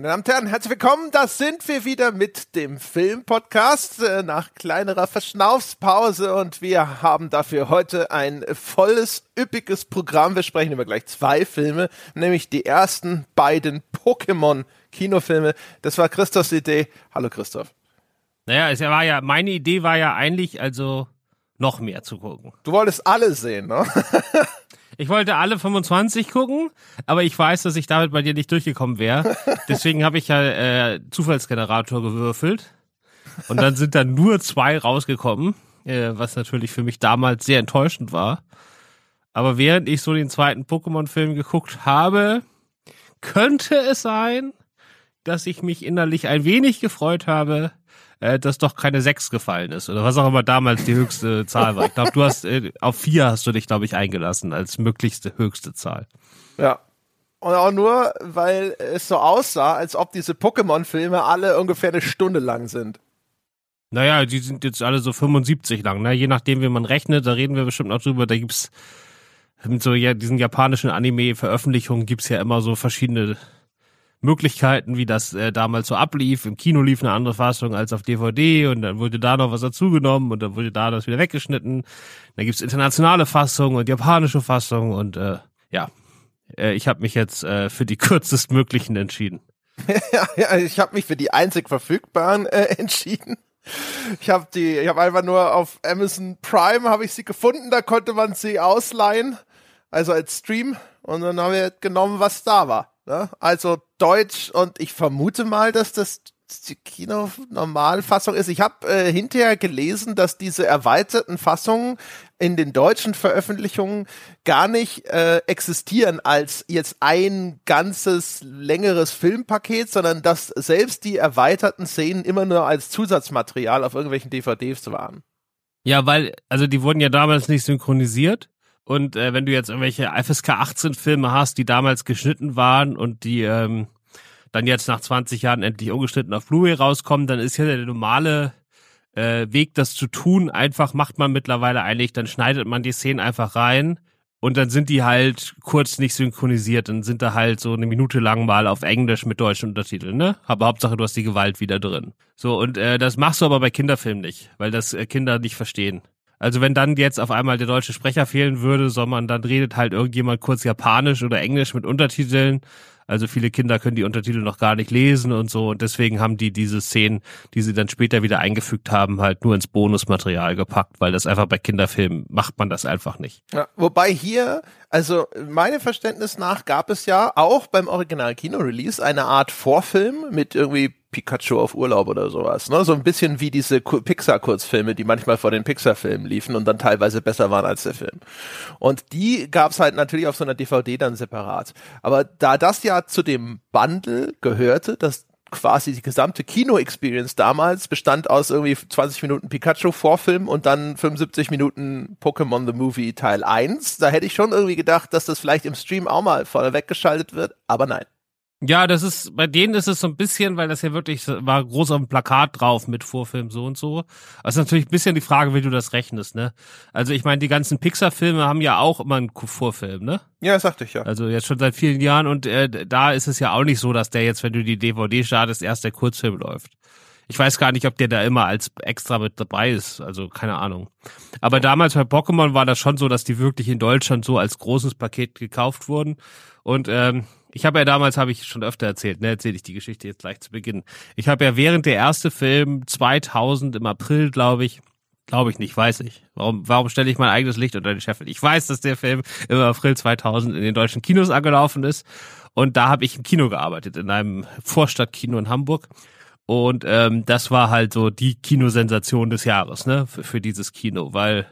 Meine Damen und Herren, herzlich willkommen. Da sind wir wieder mit dem Filmpodcast äh, nach kleinerer Verschnaufspause und wir haben dafür heute ein volles, üppiges Programm. Wir sprechen über gleich zwei Filme, nämlich die ersten beiden Pokémon-Kinofilme. Das war Christophs Idee. Hallo Christoph. Naja, es war ja, meine Idee war ja eigentlich, also noch mehr zu gucken. Du wolltest alle sehen, ne? Ich wollte alle 25 gucken, aber ich weiß, dass ich damit bei dir nicht durchgekommen wäre. Deswegen habe ich ja äh, Zufallsgenerator gewürfelt. Und dann sind da nur zwei rausgekommen, äh, was natürlich für mich damals sehr enttäuschend war. Aber während ich so den zweiten Pokémon-Film geguckt habe, könnte es sein, dass ich mich innerlich ein wenig gefreut habe, äh, dass doch keine sechs gefallen ist oder was auch immer damals die höchste Zahl war. Ich glaube, du hast äh, auf vier hast du dich, glaube ich, eingelassen als möglichste höchste Zahl. Ja. Und auch nur, weil es so aussah, als ob diese Pokémon-Filme alle ungefähr eine Stunde lang sind. Naja, die sind jetzt alle so 75 lang, ne? Je nachdem, wie man rechnet, da reden wir bestimmt noch drüber, da gibt's mit so ja, diesen japanischen Anime-Veröffentlichungen gibt's ja immer so verschiedene Möglichkeiten, wie das äh, damals so ablief. Im Kino lief eine andere Fassung als auf DVD und dann wurde da noch was dazugenommen und dann wurde da das wieder weggeschnitten. Dann gibt's internationale Fassungen und japanische Fassungen und äh, ja, äh, ich habe mich jetzt äh, für die kürzestmöglichen entschieden. ja, ja, ich habe mich für die einzig verfügbaren äh, entschieden. Ich habe die, ich habe einfach nur auf Amazon Prime habe ich sie gefunden, da konnte man sie ausleihen, also als Stream und dann haben wir genommen, was da war. Ne? Also Deutsch und ich vermute mal, dass das die Kino-Normalfassung ist. Ich habe äh, hinterher gelesen, dass diese erweiterten Fassungen in den deutschen Veröffentlichungen gar nicht äh, existieren als jetzt ein ganzes längeres Filmpaket, sondern dass selbst die erweiterten Szenen immer nur als Zusatzmaterial auf irgendwelchen DVDs waren. Ja, weil, also die wurden ja damals nicht synchronisiert. Und äh, wenn du jetzt irgendwelche FSK 18 Filme hast, die damals geschnitten waren und die ähm, dann jetzt nach 20 Jahren endlich ungeschnitten auf Blu-ray rauskommen, dann ist ja der normale äh, Weg, das zu tun, einfach macht man mittlerweile eigentlich, dann schneidet man die Szenen einfach rein und dann sind die halt kurz nicht synchronisiert, dann sind da halt so eine Minute lang mal auf Englisch mit deutschen Untertiteln, ne? Aber Hauptsache, du hast die Gewalt wieder drin. So, und äh, das machst du aber bei Kinderfilmen nicht, weil das äh, Kinder nicht verstehen. Also wenn dann jetzt auf einmal der deutsche Sprecher fehlen würde, sondern dann redet halt irgendjemand kurz Japanisch oder Englisch mit Untertiteln. Also viele Kinder können die Untertitel noch gar nicht lesen und so. Und deswegen haben die diese Szenen, die sie dann später wieder eingefügt haben, halt nur ins Bonusmaterial gepackt, weil das einfach bei Kinderfilmen macht man das einfach nicht. Ja, wobei hier, also meinem Verständnis nach gab es ja auch beim Original Kino-Release eine Art Vorfilm mit irgendwie Pikachu auf Urlaub oder sowas. Ne? So ein bisschen wie diese Pixar-Kurzfilme, die manchmal vor den Pixar-Filmen liefen und dann teilweise besser waren als der Film. Und die gab's halt natürlich auf so einer DVD dann separat. Aber da das ja zu dem Bundle gehörte, dass quasi die gesamte Kino-Experience damals bestand aus irgendwie 20 Minuten Pikachu-Vorfilm und dann 75 Minuten Pokémon The Movie Teil 1. Da hätte ich schon irgendwie gedacht, dass das vielleicht im Stream auch mal vorne weggeschaltet wird, aber nein. Ja, das ist, bei denen ist es so ein bisschen, weil das ja wirklich war groß auf dem Plakat drauf mit Vorfilm so und so. Das ist natürlich ein bisschen die Frage, wie du das rechnest, ne? Also ich meine, die ganzen Pixar-Filme haben ja auch immer einen Vorfilm, ne? Ja, das sagte ich ja. Also jetzt schon seit vielen Jahren und äh, da ist es ja auch nicht so, dass der jetzt, wenn du die DVD startest, erst der Kurzfilm läuft. Ich weiß gar nicht, ob der da immer als extra mit dabei ist, also keine Ahnung. Aber damals bei Pokémon war das schon so, dass die wirklich in Deutschland so als großes Paket gekauft wurden und ähm, ich habe ja damals, habe ich schon öfter erzählt, ne, erzähle ich die Geschichte jetzt gleich zu Beginn. Ich habe ja während der erste Film 2000 im April, glaube ich, glaube ich nicht, weiß ich. Warum, warum stelle ich mein eigenes Licht unter den Scheffel? Ich weiß, dass der Film im April 2000 in den deutschen Kinos angelaufen ist und da habe ich im Kino gearbeitet, in einem Vorstadtkino in Hamburg. Und ähm, das war halt so die Kinosensation des Jahres, ne, für, für dieses Kino, weil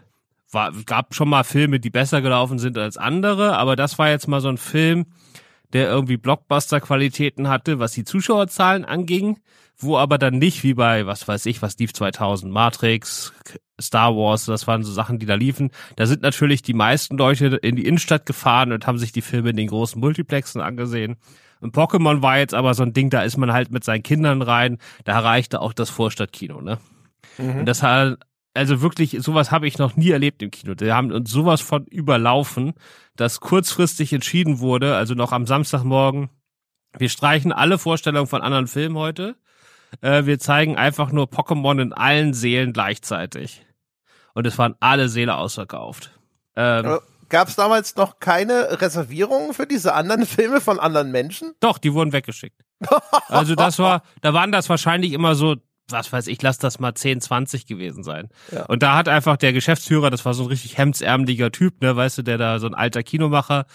war, gab schon mal Filme, die besser gelaufen sind als andere, aber das war jetzt mal so ein Film, der irgendwie Blockbuster-Qualitäten hatte, was die Zuschauerzahlen anging, wo aber dann nicht wie bei, was weiß ich, was lief 2000, Matrix, Star Wars, das waren so Sachen, die da liefen. Da sind natürlich die meisten Leute in die Innenstadt gefahren und haben sich die Filme in den großen Multiplexen angesehen. Und Pokémon war jetzt aber so ein Ding, da ist man halt mit seinen Kindern rein, da erreichte auch das Vorstadtkino, ne? Mhm. Und das hat also wirklich, sowas habe ich noch nie erlebt im Kino. Die haben uns sowas von überlaufen, dass kurzfristig entschieden wurde, also noch am Samstagmorgen, Wir streichen alle Vorstellungen von anderen Filmen heute. Äh, wir zeigen einfach nur Pokémon in allen Seelen gleichzeitig. Und es waren alle Seele ausverkauft. Ähm, Gab es damals noch keine Reservierungen für diese anderen Filme von anderen Menschen? Doch, die wurden weggeschickt. Also das war, da waren das wahrscheinlich immer so, was weiß ich, lass das mal 10, 20 gewesen sein. Ja. Und da hat einfach der Geschäftsführer, das war so ein richtig hemdsärmeliger Typ, ne, weißt du, der da so ein alter Kinomacher,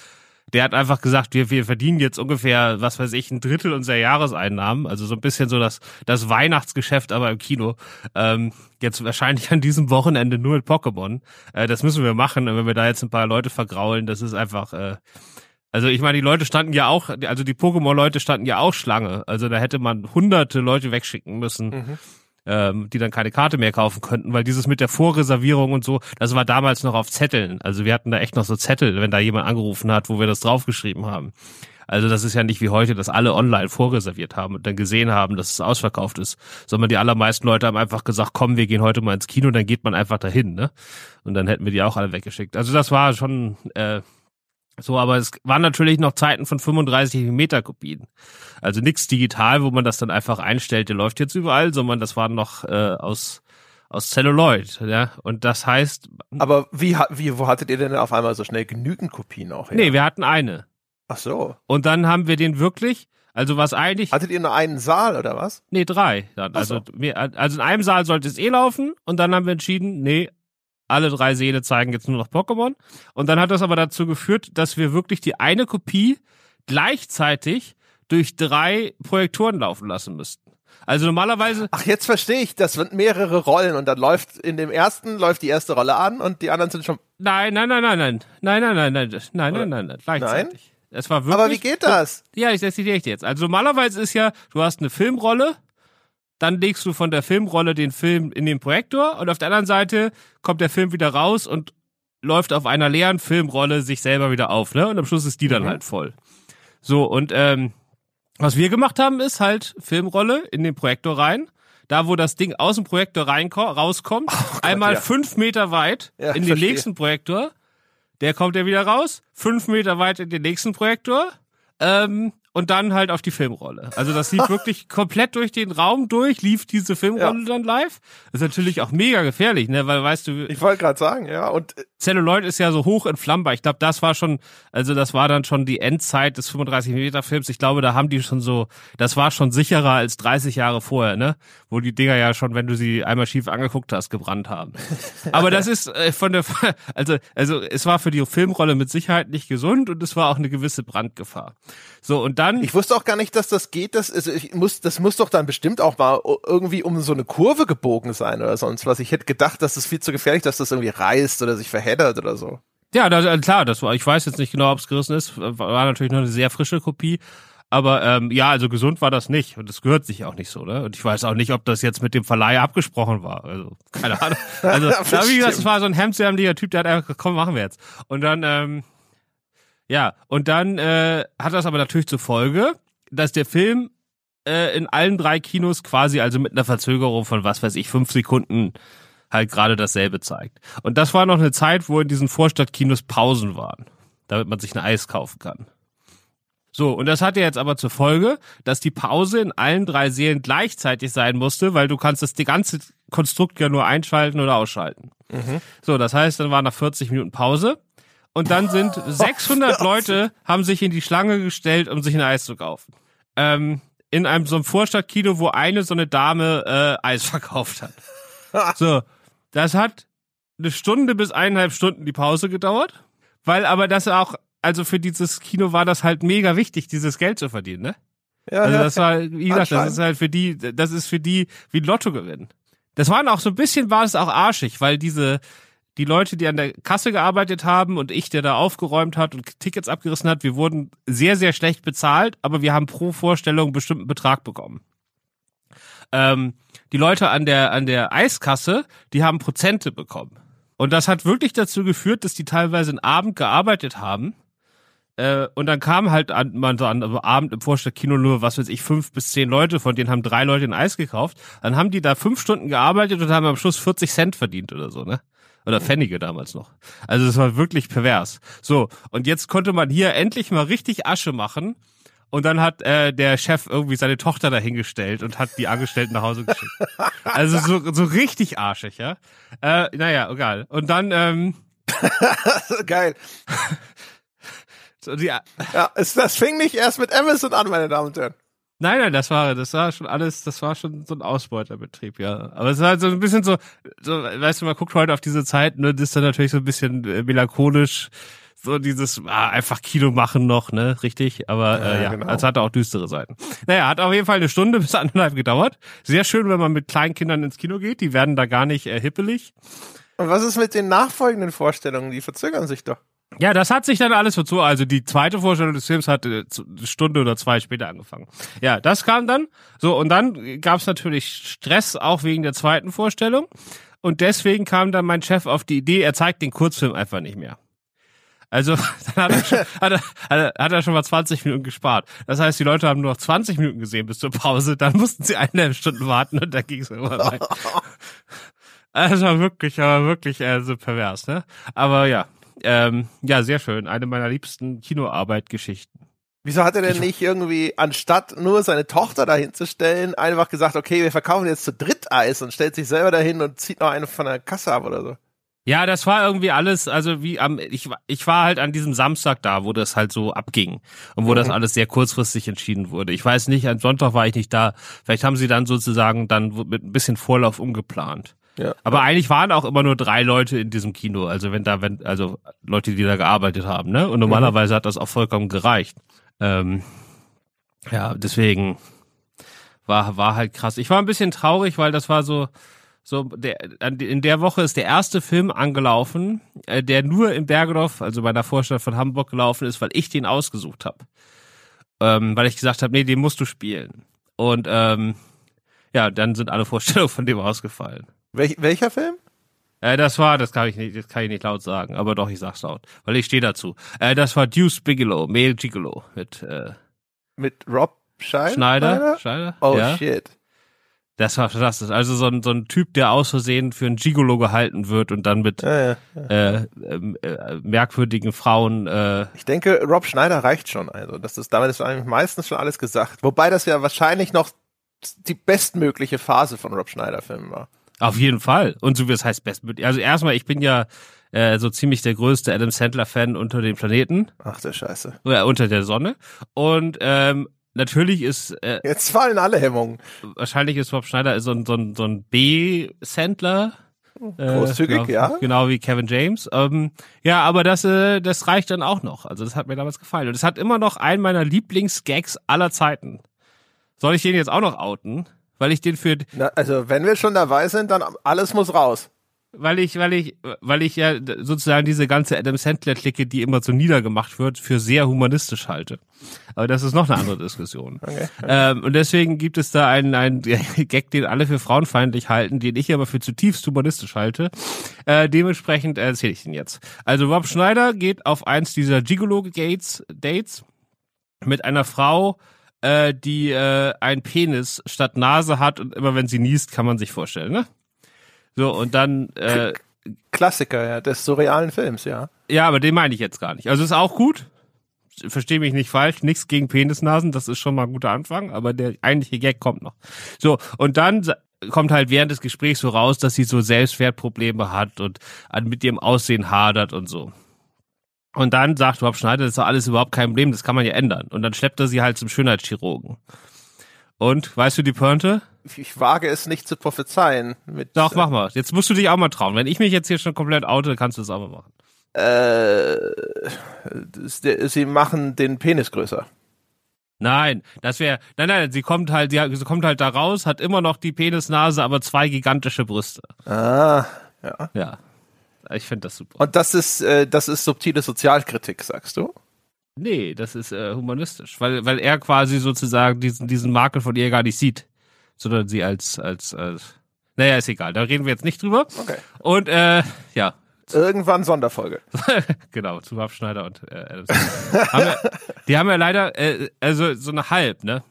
der hat einfach gesagt, wir, wir verdienen jetzt ungefähr, was weiß ich, ein Drittel unserer Jahreseinnahmen. Also so ein bisschen so das, das Weihnachtsgeschäft, aber im Kino. Ähm, jetzt wahrscheinlich an diesem Wochenende nur mit Pokémon. Äh, das müssen wir machen. Und wenn wir da jetzt ein paar Leute vergraulen, das ist einfach. Äh, also ich meine, die Leute standen ja auch, also die Pokémon-Leute standen ja auch Schlange. Also da hätte man hunderte Leute wegschicken müssen. Mhm. Ähm, die dann keine Karte mehr kaufen könnten, weil dieses mit der Vorreservierung und so, das war damals noch auf Zetteln. Also wir hatten da echt noch so Zettel, wenn da jemand angerufen hat, wo wir das draufgeschrieben haben. Also das ist ja nicht wie heute, dass alle online vorreserviert haben und dann gesehen haben, dass es ausverkauft ist, sondern die allermeisten Leute haben einfach gesagt, komm, wir gehen heute mal ins Kino, dann geht man einfach dahin, ne? Und dann hätten wir die auch alle weggeschickt. Also das war schon äh, so, aber es waren natürlich noch Zeiten von 35 Meter Kopien. Also nichts digital, wo man das dann einfach einstellt, der läuft jetzt überall, sondern das waren noch äh, aus aus Celluloid, ja. Und das heißt, Aber wie, wie, wo hattet ihr denn auf einmal so schnell genügend Kopien auch her? nee, wir hatten eine. Ach so. Und dann haben wir den wirklich, also was eigentlich, Hattet ihr nur einen Saal oder was? nee, drei. Dann. Also, so. wir, also in einem Saal sollte es eh laufen und dann haben wir entschieden, nee, alle drei Seele zeigen jetzt nur noch Pokémon. Und dann hat das aber dazu geführt, dass wir wirklich die eine Kopie gleichzeitig durch drei Projektoren laufen lassen müssten. Also normalerweise. Ach, jetzt verstehe ich, das sind mehrere Rollen und dann läuft in dem ersten läuft die erste Rolle an und die anderen sind schon. Nein, nein, nein, nein, nein. Nein, nein, nein, nein, nein, nein, nein, nein. Gleichzeitig. Nein? Es war wirklich. Aber wie geht das? Ja, ich erzähle dir jetzt. Also normalerweise ist ja, du hast eine Filmrolle, dann legst du von der Filmrolle den Film in den Projektor und auf der anderen Seite kommt der Film wieder raus und läuft auf einer leeren Filmrolle sich selber wieder auf, ne? Und am Schluss ist die dann Mhm. halt voll. So, und ähm, was wir gemacht haben, ist halt Filmrolle in den Projektor rein. Da, wo das Ding aus dem Projektor rauskommt, einmal Oh ja. fünf Meter weit Ja, in den verstehe. nächsten Projektor. Der kommt ja wieder raus, fünf Meter weit in den nächsten Projektor. Ähm, und dann halt auf die Filmrolle. Also das lief wirklich komplett durch den Raum durch, lief diese Filmrolle dann live. Das ist natürlich auch mega gefährlich, ne? Weil weißt du, Ich wollte gerade sagen, ja. Und äh, Celluloid ist ja so hoch entflammbar. Ich glaube, das war schon, also das war dann schon die Endzeit des 35 Meter Films. Ich glaube, da haben die schon so, das war schon sicherer als 30 Jahre vorher, ne? Wo die Dinger ja schon, wenn du sie einmal schief angeguckt hast, gebrannt haben. Aber das ist äh, von der, also, also es war für die Filmrolle mit Sicherheit nicht gesund und es war auch eine gewisse Brandgefahr. So, und dann. ich wusste auch gar nicht, dass das geht. Das, also ich muss, das muss doch dann bestimmt auch mal irgendwie um so eine Kurve gebogen sein oder sonst was. Ich hätte gedacht, das ist viel zu gefährlich, dass das irgendwie reißt oder sich verheddert oder so. Ja, das, äh, klar, das war, ich weiß jetzt nicht genau, ob es gerissen ist, war natürlich noch eine sehr frische Kopie. Aber ähm, ja, also gesund war das nicht und das gehört sich auch nicht so, ne? Und ich weiß auch nicht, ob das jetzt mit dem Verleih abgesprochen war. Also keine Ahnung. Also da, wie gesagt, es war so ein hemdsärmeliger Typ, der hat einfach, gesagt, komm, machen wir jetzt. Und dann, ähm, ja, und dann äh, hat das aber natürlich zur Folge, dass der Film äh, in allen drei Kinos quasi, also mit einer Verzögerung von was weiß ich, fünf Sekunden halt gerade dasselbe zeigt. Und das war noch eine Zeit, wo in diesen Vorstadtkinos Pausen waren, damit man sich ein Eis kaufen kann. So, und das hatte jetzt aber zur Folge, dass die Pause in allen drei Serien gleichzeitig sein musste, weil du kannst das die ganze Konstrukt ja nur einschalten oder ausschalten. So, das heißt, dann war nach 40 Minuten Pause und dann sind 600 Leute haben sich in die Schlange gestellt, um sich ein Eis zu kaufen. Ähm, in einem so einem Vorstadtkino, wo eine so eine Dame äh, Eis verkauft hat. So, das hat eine Stunde bis eineinhalb Stunden die Pause gedauert, weil aber das auch, also für dieses Kino war das halt mega wichtig, dieses Geld zu verdienen, ne? Ja, Also das war, wie gesagt, das ist halt für die, das ist für die wie Lotto gewinnen. Das waren auch so ein bisschen war es auch arschig, weil diese die Leute, die an der Kasse gearbeitet haben und ich, der da aufgeräumt hat und Tickets abgerissen hat, wir wurden sehr, sehr schlecht bezahlt, aber wir haben pro Vorstellung einen bestimmten Betrag bekommen. Ähm, die Leute an der, an der Eiskasse, die haben Prozente bekommen. Und das hat wirklich dazu geführt, dass die teilweise einen Abend gearbeitet haben. Äh, und dann kam halt an, man so an am Abend im Vorstadtkino nur, was weiß ich, fünf bis zehn Leute, von denen haben drei Leute ein Eis gekauft. Dann haben die da fünf Stunden gearbeitet und haben am Schluss 40 Cent verdient oder so, ne? Oder Pfennige damals noch. Also das war wirklich pervers. So, und jetzt konnte man hier endlich mal richtig Asche machen. Und dann hat äh, der Chef irgendwie seine Tochter dahingestellt und hat die Angestellten nach Hause geschickt. Also so, so richtig arschig, ja. Äh, naja, egal. Und dann, ähm, Geil. so die, Ja, es, das fing nicht erst mit Amazon an, meine Damen und Herren. Nein, nein, das war, das war schon alles, das war schon so ein Ausbeuterbetrieb, ja. Aber es war halt so ein bisschen so, so, weißt du, man guckt heute auf diese Zeit, ne, das ist dann natürlich so ein bisschen äh, melancholisch, so dieses, ah, einfach Kino machen noch, ne, richtig, aber Ja, äh, ja, genau. es hatte auch düstere Seiten. Naja, hat auf jeden Fall eine Stunde bis anderthalb gedauert. Sehr schön, wenn man mit kleinen Kindern ins Kino geht, die werden da gar nicht äh, hippelig. Und was ist mit den nachfolgenden Vorstellungen? Die verzögern sich doch. Ja, das hat sich dann alles verzogen. Also die zweite Vorstellung des Films hat äh, eine Stunde oder zwei später angefangen. Ja, das kam dann. So, und dann gab es natürlich Stress auch wegen der zweiten Vorstellung. Und deswegen kam dann mein Chef auf die Idee, er zeigt den Kurzfilm einfach nicht mehr. Also dann hat er, schon, hat, er, hat, er, hat er schon mal 20 Minuten gespart. Das heißt, die Leute haben nur noch 20 Minuten gesehen bis zur Pause. Dann mussten sie eineinhalb Stunden warten und dann ging es immer weiter. Also war wirklich, aber wirklich äh, so pervers, ne? Aber ja, ähm, ja, sehr schön. Eine meiner liebsten Kinoarbeit-Geschichten. Wieso hat er denn nicht irgendwie, anstatt nur seine Tochter dahin zu stellen, einfach gesagt, okay, wir verkaufen jetzt zu dritt Eis und stellt sich selber dahin und zieht noch eine von der Kasse ab oder so? Ja, das war irgendwie alles, also wie am, ich, war- ich war halt an diesem Samstag da, wo das halt so abging und wo das alles sehr kurzfristig entschieden wurde. Ich weiß nicht, am Sonntag war ich nicht da. Vielleicht haben sie dann sozusagen dann mit ein bisschen Vorlauf umgeplant. Ja. Aber eigentlich waren auch immer nur drei Leute in diesem Kino, also wenn da, wenn, also Leute, die da gearbeitet haben, ne? Und normalerweise hat das auch vollkommen gereicht. Ähm, ja, deswegen war, war halt krass. Ich war ein bisschen traurig, weil das war so, so, der, in der Woche ist der erste Film angelaufen, äh, der nur in Bergedorf, also bei der Vorstadt von Hamburg gelaufen ist, weil ich den ausgesucht habe. Ähm, weil ich gesagt habe, nee, den musst du spielen. Und ähm, ja, dann sind alle Vorstellungen von dem ausgefallen. Welch, welcher Film? Äh, das war, das kann ich nicht, das kann ich nicht laut sagen, aber doch, ich sag's laut, weil ich stehe dazu. Äh, das war Deuce Bigelow, Male Gigolo mit äh, Mit Rob Schein? Schneider. Schneider? Oh ja. shit. Das war fantastisch. Also so ein, so ein Typ, der aus Versehen für einen Gigolo gehalten wird und dann mit Ja, ja. äh, ähm, äh, merkwürdigen Frauen. Äh, Ich denke, Rob Schneider reicht schon. Also, das ist damit ist eigentlich meistens schon alles gesagt. Wobei das ja wahrscheinlich noch die bestmögliche Phase von Rob Schneider Filmen war. auf jeden Fall. Und so wie es heißt, best. Also erstmal, ich bin ja äh, so ziemlich der größte Adam Sandler-Fan unter dem Planeten, Ach der Scheiße. äh, unter der Sonne. Und ähm, natürlich ist äh, Jetzt fallen alle Hemmungen. wahrscheinlich ist Rob Schneider so ein, so ein, so ein B-Sandler. Äh, Großzügig, genau, ja. Genau wie Kevin James. Ähm, ja, aber das, äh, das reicht dann auch noch. Also das hat mir damals gefallen. Und es hat immer noch einen meiner Lieblingsgags aller Zeiten. Soll ich den jetzt auch noch outen? Weil ich den für, Na, also, wenn wir schon dabei sind, dann alles muss raus. Weil ich, weil ich, weil ich ja sozusagen diese ganze Adam Sandler-Clique, die immer so niedergemacht wird, für sehr humanistisch halte. Aber das ist noch eine andere Diskussion. Okay. Ähm, und deswegen gibt es da einen, einen Gag, den alle für frauenfeindlich halten, den ich aber für zutiefst humanistisch halte. Äh, dementsprechend erzähle ich den jetzt. Also Rob Schneider geht auf eins dieser Gigolo-Dates Dates mit einer Frau, äh, die äh, einen Penis statt Nase hat und immer wenn sie niest, kann man sich vorstellen, ne? So, und dann, äh, Klassiker, ja, des surrealen Films, ja. ja, aber den meine ich jetzt gar nicht. Also ist auch gut. Verstehe mich nicht falsch, nichts gegen Penisnasen, das ist schon mal ein guter Anfang, aber der eigentliche Gag kommt noch. So, und dann kommt halt während des Gesprächs so raus, dass sie so Selbstwertprobleme hat und mit ihrem Aussehen hadert und so. Und dann sagt Rob Schneider, das ist doch alles überhaupt kein Problem, das kann man ja ändern. Und dann schleppt er sie halt zum Schönheitschirurgen. Und, weißt du die Pointe? Ich wage es nicht zu prophezeien. Mit, Doch, mach mal. Jetzt musst du dich auch mal trauen. Wenn ich mich jetzt hier schon komplett oute, kannst du es auch mal machen. Äh, der- sie machen den Penis größer. Nein, das wäre, nein, nein, sie kommt halt, sie, sie kommt halt da raus, hat immer noch die Penisnase, aber zwei gigantische Brüste. Ah, ja. Ja, ich finde das super. Und das ist, äh, das ist subtile Sozialkritik, sagst du? Nee, das ist äh, humanistisch, weil, weil er quasi sozusagen diesen, diesen Makel von ihr gar nicht sieht, sondern sie als, als, als, naja, ist egal, da reden wir jetzt nicht drüber. Okay. Und, äh, ja, Irgendwann Sonderfolge. genau, zu Rob Schneider und äh, Adam haben wir, die haben ja leider, äh, also so eine halb, ne?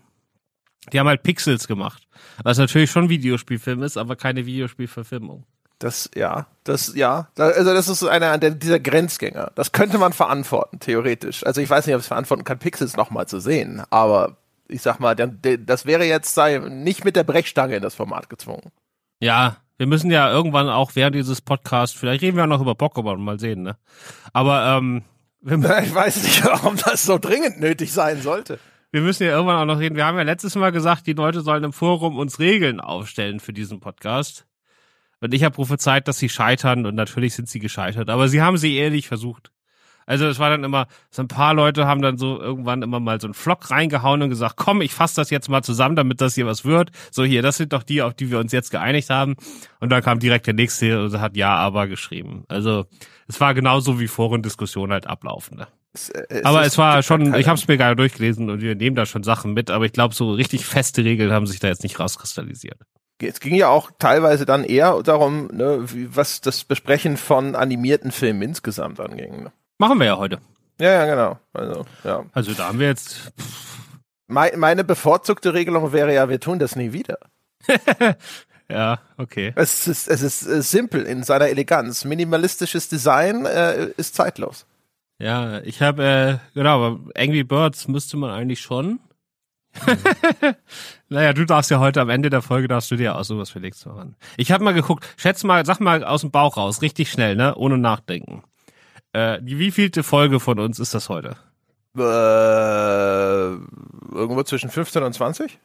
Die haben halt Pixels gemacht, was natürlich schon Videospielfilm ist, aber keine Videospielverfilmung. Das, ja, das, ja. Also das ist einer der, dieser Grenzgänger. Das könnte man verantworten, theoretisch. Also ich weiß nicht, ob ich es verantworten kann, Pixels nochmal zu sehen, aber ich sag mal, das wäre jetzt sei, nicht mit der Brechstange in das Format gezwungen. Ja, wir müssen ja irgendwann auch während dieses Podcasts, vielleicht reden wir auch noch über Pokémon, mal sehen, ne? Aber ähm, wir, ich weiß nicht, warum das so dringend nötig sein sollte. Wir müssen ja irgendwann auch noch reden. Wir haben ja letztes Mal gesagt, die Leute sollen im Forum uns Regeln aufstellen für diesen Podcast. Und ich habe prophezeit, dass sie scheitern und natürlich sind sie gescheitert. Aber sie haben sie ehrlich versucht. Also es war dann immer, so ein paar Leute haben dann so irgendwann immer mal so einen Flock reingehauen und gesagt, komm, ich fasse das jetzt mal zusammen, damit das hier was wird. So hier, das sind doch die, auf die wir uns jetzt geeinigt haben. Und dann kam direkt der nächste und hat Ja, aber geschrieben. Also es war genauso wie Forendiskussionen halt ablaufen. Ne? Es, äh, es aber es war schon, ich habe es mir gerade durchgelesen und wir nehmen da schon Sachen mit, aber ich glaube, so richtig feste Regeln haben sich da jetzt nicht rauskristallisiert es ging ja auch teilweise dann eher darum, ne, wie, was das Besprechen von animierten Filmen insgesamt anging. Ne? Machen wir ja heute. Ja, ja, genau. Also, ja. also da haben wir jetzt. Me meine bevorzugte Regelung wäre ja, wir tun das nie wieder. ja, okay. Es ist, es ist äh, simpel in seiner Eleganz. Minimalistisches Design äh, ist zeitlos. Ja, ich habe, äh, genau, aber Angry Birds müsste man eigentlich schon. naja, du darfst ja heute am Ende der Folge darfst du dir auch sowas für nächstes Mal Ich habe mal geguckt, schätz mal, sag mal aus dem Bauch raus, richtig schnell, ne, ohne nachdenken. Äh, die wievielte Folge von uns ist das heute? Äh, irgendwo zwischen 15 und 20?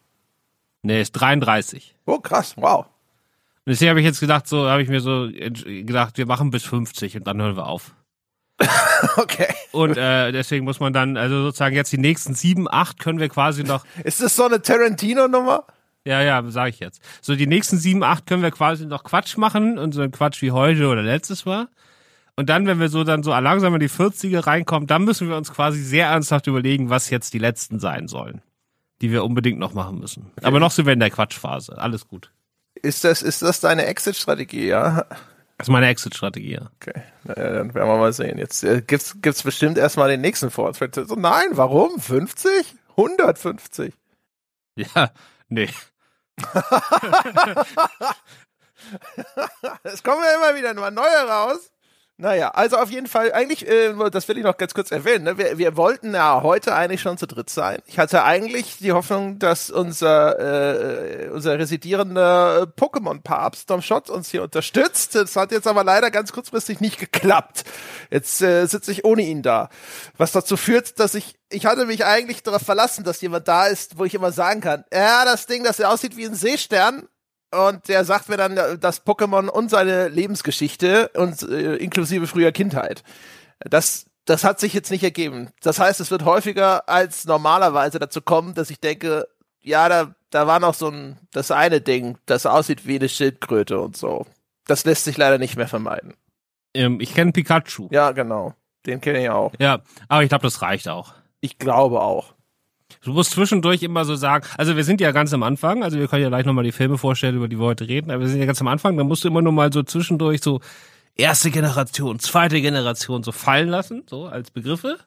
Nee, ist 33. Oh, krass, wow. Und deswegen habe ich jetzt gedacht, so habe ich mir so gedacht, wir machen bis 50 und dann hören wir auf. okay. Und äh, deswegen muss man dann, also sozusagen jetzt die nächsten sieben, acht können wir quasi noch. Ist das so eine Tarantino-Nummer? Ja, ja, sage ich jetzt. So die nächsten sieben, acht können wir quasi noch Quatsch machen und so ein Quatsch wie heute oder letztes Mal. Und dann, wenn wir so dann so langsam in die 40er reinkommen, dann müssen wir uns quasi sehr ernsthaft überlegen, was jetzt die letzten sein sollen, die wir unbedingt noch machen müssen. Okay. Aber noch sind wir in der Quatschphase. Alles gut. Ist das, ist das deine Exit-Strategie, ja? Das ist meine Exit-Strategie, ja. Okay, naja, dann werden wir mal sehen. Jetzt äh, gibt's, gibt's bestimmt erstmal den nächsten Fortschritt. So, nein, warum? 50? 150? Ja, nee. es kommen ja immer wieder nur neue raus. Naja, also auf jeden Fall, eigentlich, äh, das will ich noch ganz kurz erwähnen, ne? wir, wir wollten ja heute eigentlich schon zu dritt sein. Ich hatte eigentlich die Hoffnung, dass unser, äh, unser residierender Pokémon-Papst Tom Schott uns hier unterstützt. Das hat jetzt aber leider ganz kurzfristig nicht geklappt. Jetzt äh, sitze ich ohne ihn da. Was dazu führt, dass ich, ich hatte mich eigentlich darauf verlassen, dass jemand da ist, wo ich immer sagen kann, ja, das Ding, das aussieht wie ein Seestern, und der sagt mir dann das Pokémon und seine Lebensgeschichte und äh, inklusive früher Kindheit. Das, das hat sich jetzt nicht ergeben. Das heißt, es wird häufiger als normalerweise dazu kommen, dass ich denke, ja, da, da war noch so ein, das eine Ding, das aussieht wie eine Schildkröte und so. Das lässt sich leider nicht mehr vermeiden. Ähm, ich kenne Pikachu. Ja, genau. Den kenne ich auch. Ja, aber ich glaube, das reicht auch. Ich glaube auch. Du musst zwischendurch immer so sagen, also wir sind ja ganz am Anfang, also wir können ja gleich nochmal die Filme vorstellen, über die wir heute reden, aber wir sind ja ganz am Anfang, da musst du immer nur mal so zwischendurch so erste Generation, zweite Generation so fallen lassen, so als Begriffe.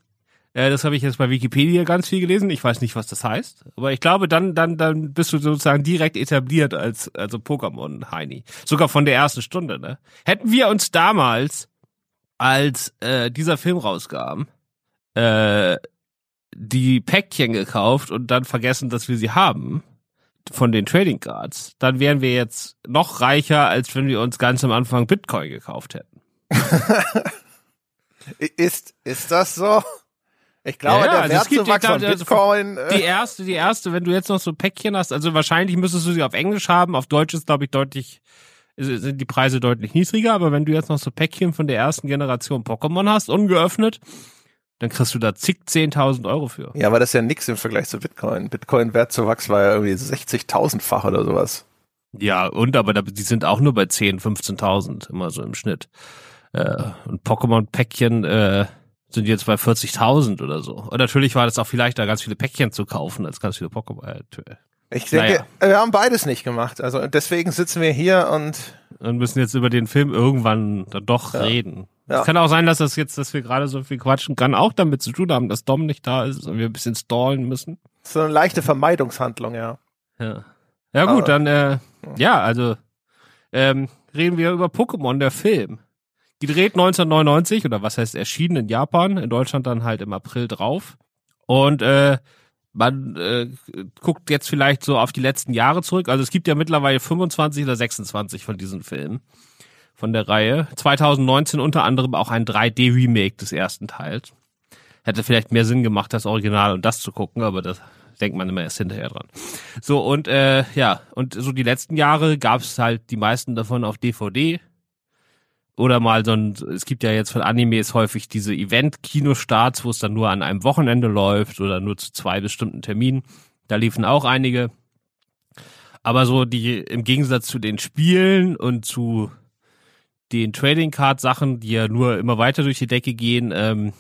Äh, das habe ich jetzt bei Wikipedia ganz viel gelesen. Ich weiß nicht, was das heißt, aber ich glaube, dann dann dann bist du sozusagen direkt etabliert als also Pokémon Heini, sogar von der ersten Stunde. Ne? Hätten wir uns damals, als äh, dieser Film rauskam, äh, die Päckchen gekauft und dann vergessen, dass wir sie haben von den Trading Cards, dann wären wir jetzt noch reicher, als wenn wir uns ganz am Anfang Bitcoin gekauft hätten. ist, ist das so? Ich glaube, ja, der also Wertzuwachs von also Bitcoin. Also die erste, die erste, wenn du jetzt noch so Päckchen hast, also wahrscheinlich müsstest du sie auf Englisch haben, auf Deutsch ist, glaube ich, deutlich, sind die Preise deutlich niedriger, aber wenn du jetzt noch so Päckchen von der ersten Generation Pokémon hast, ungeöffnet, dann kriegst du da zig 10.000 Euro für. Ja, aber das ist ja nix im Vergleich zu Bitcoin. Bitcoin Wertzuwachs war ja irgendwie 60.000-fach oder sowas. Ja, und aber da, die sind auch nur bei 10, 15.000 immer so im Schnitt. Äh, und Pokémon-Päckchen äh, sind jetzt bei 40.000 oder so. Und natürlich war das auch vielleicht da ganz viele Päckchen zu kaufen als ganz viele Pokémon. Äh, ich denke, naja. wir haben beides nicht gemacht. Also deswegen sitzen wir hier und und müssen jetzt über den Film irgendwann dann doch ja. reden. Ja. Es kann auch sein, dass das jetzt, dass wir gerade so viel quatschen, kann auch damit zu tun haben, dass Dom nicht da ist und wir ein bisschen stallen müssen. So eine leichte Vermeidungshandlung, ja. Ja. Ja gut, dann äh, ja, also ähm, reden wir über Pokémon, der Film. Gedreht 1999 oder was heißt erschienen in Japan, in Deutschland dann halt im April drauf. Und äh, man äh, guckt jetzt vielleicht so auf die letzten Jahre zurück. Also es gibt ja mittlerweile 25 oder 26 von diesen Filmen von der Reihe. 2019 unter anderem auch ein 3D-Remake des ersten Teils. Hätte vielleicht mehr Sinn gemacht, das Original und das zu gucken, aber das denkt man immer erst hinterher dran. So, und äh, ja, und so die letzten Jahre gab es halt die meisten davon auf DVD. Oder mal so ein, es gibt ja jetzt von Animes häufig diese Event-Kinostarts, wo es dann nur an einem Wochenende läuft oder nur zu zwei bestimmten Terminen. Da liefen auch einige. Aber so die, im Gegensatz zu den Spielen und zu den Trading Card Sachen, die ja nur immer weiter durch die Decke gehen, ähm,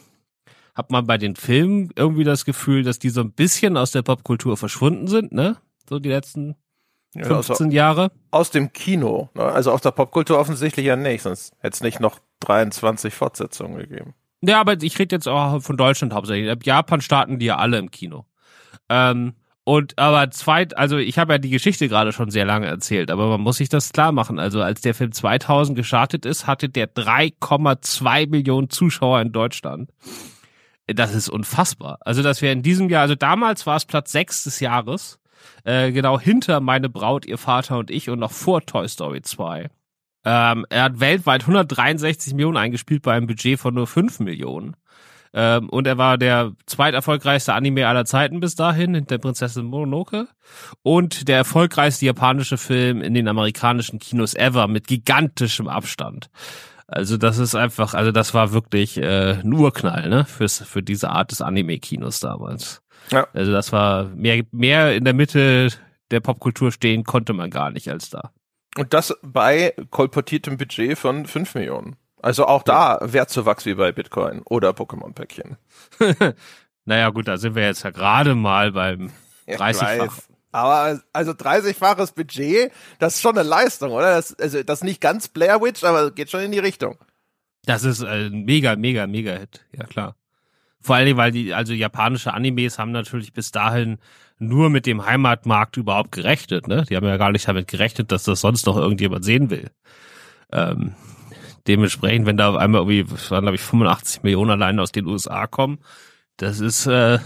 hat man bei den Filmen irgendwie das Gefühl, dass die so ein bisschen aus der Popkultur verschwunden sind, ne? So die letzten 15 also Jahre. Aus dem Kino, ne? also aus der Popkultur offensichtlich ja nicht, sonst hätte es nicht noch 23 Fortsetzungen gegeben. Ja, aber ich rede jetzt auch von Deutschland hauptsächlich. Ab Japan starten die ja alle im Kino. Ähm, und aber zweit, also ich habe ja die Geschichte gerade schon sehr lange erzählt, aber man muss sich das klar machen. Also als der Film 2000 gestartet ist, hatte der 3,2 Millionen Zuschauer in Deutschland. Das ist unfassbar. Also dass wir in diesem Jahr, also damals war es Platz 6 des Jahres, äh, genau hinter meine Braut, ihr Vater und ich und noch vor Toy Story 2. Ähm, er hat weltweit 163 Millionen eingespielt bei einem Budget von nur 5 Millionen. Ähm, und er war der zweiterfolgreichste Anime aller Zeiten bis dahin, hinter Prinzessin Mononoke. Und der erfolgreichste japanische Film in den amerikanischen Kinos ever mit gigantischem Abstand. Also das ist einfach, also das war wirklich äh, ein Urknall, ne, fürs, für diese Art des Anime-Kinos damals. Ja. Also das war mehr, mehr in der Mitte der Popkultur stehen konnte man gar nicht als da. Und das bei kolportiertem Budget von 5 Millionen. Also auch da Wertzuwachs wie bei Bitcoin oder Pokémon-Päckchen. naja, gut, da sind wir jetzt ja gerade mal beim 30-fach. Aber also 30-faches Budget, das ist schon eine Leistung, oder? Das, also das ist nicht ganz Blair Witch, aber geht schon in die Richtung. Das ist ein mega, mega, mega Hit, ja klar. Vor allem, weil die, also japanische Animes haben natürlich bis dahin nur mit dem Heimatmarkt überhaupt gerechnet, ne? Die haben ja gar nicht damit gerechnet, dass das sonst noch irgendjemand sehen will. Ähm, dementsprechend, wenn da auf einmal irgendwie, waren glaube ich 85 Millionen allein aus den USA kommen, das ist, äh,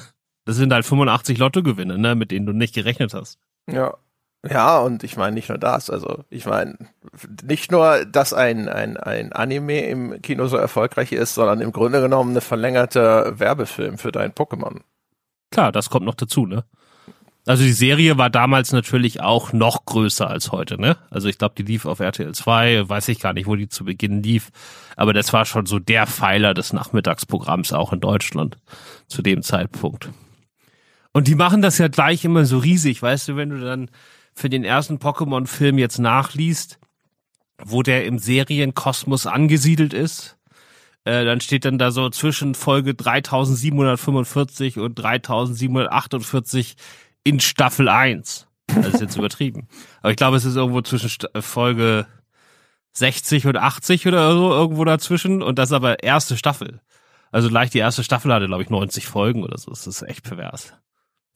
das sind halt 85 Lottogewinne, ne, mit denen du nicht gerechnet hast. Ja. Ja, und ich meine nicht nur das, also ich meine nicht nur, dass ein, ein, ein Anime im Kino so erfolgreich ist, sondern im Grunde genommen eine verlängerte Werbefilm für dein Pokémon. Klar, das kommt noch dazu, ne? Also die Serie war damals natürlich auch noch größer als heute, ne? Also ich glaube, die lief auf RTL 2, weiß ich gar nicht, wo die zu Beginn lief, aber das war schon so der Pfeiler des Nachmittagsprogramms auch in Deutschland zu dem Zeitpunkt. Und die machen das ja gleich immer so riesig, weißt du, wenn du dann für den ersten Pokémon-Film jetzt nachliest, wo der im Serienkosmos angesiedelt ist, äh, dann steht dann da so zwischen Folge 3745 und 3748 in Staffel 1. Das ist jetzt übertrieben. Aber ich glaube, es ist irgendwo zwischen St Folge 60 und 80 oder so, irgendwo dazwischen. Und das ist aber erste Staffel. Also gleich die erste Staffel hatte, glaube ich, 90 Folgen oder so. Das ist echt pervers.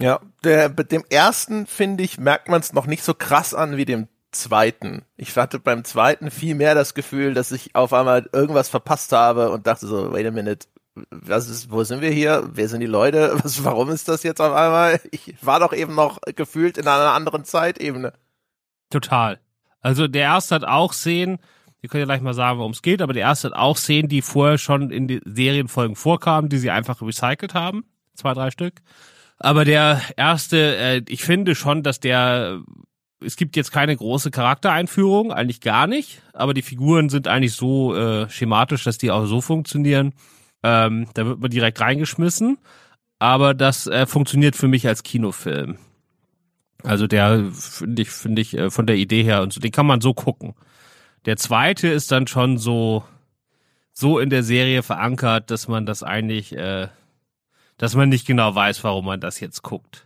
Ja, der, mit dem ersten, finde ich, merkt man es noch nicht so krass an wie dem zweiten. Ich hatte beim zweiten viel mehr das Gefühl, dass ich auf einmal irgendwas verpasst habe und dachte so, wait a minute, was ist, wo sind wir hier? Wer sind die Leute? Was, warum ist das jetzt auf einmal? Ich war doch eben noch gefühlt in einer anderen Zeitebene. Total. Also der erste hat auch Szenen, ihr könnt ja gleich mal sagen, worum es geht, aber der erste hat auch Szenen, die vorher schon in den Serienfolgen vorkamen, die sie einfach recycelt haben. Zwei, drei Stück. Aber der erste, äh, ich finde schon, dass der, es gibt jetzt keine große Charaktereinführung, eigentlich gar nicht, aber die Figuren sind eigentlich so äh, schematisch, dass die auch so funktionieren. Ähm, da wird man direkt reingeschmissen, aber das äh, funktioniert für mich als Kinofilm. Also der finde ich, finde ich äh, von der Idee her und so, den kann man so gucken. Der zweite ist dann schon so, so in der Serie verankert, dass man das eigentlich äh, dass man nicht genau weiß, warum man das jetzt guckt.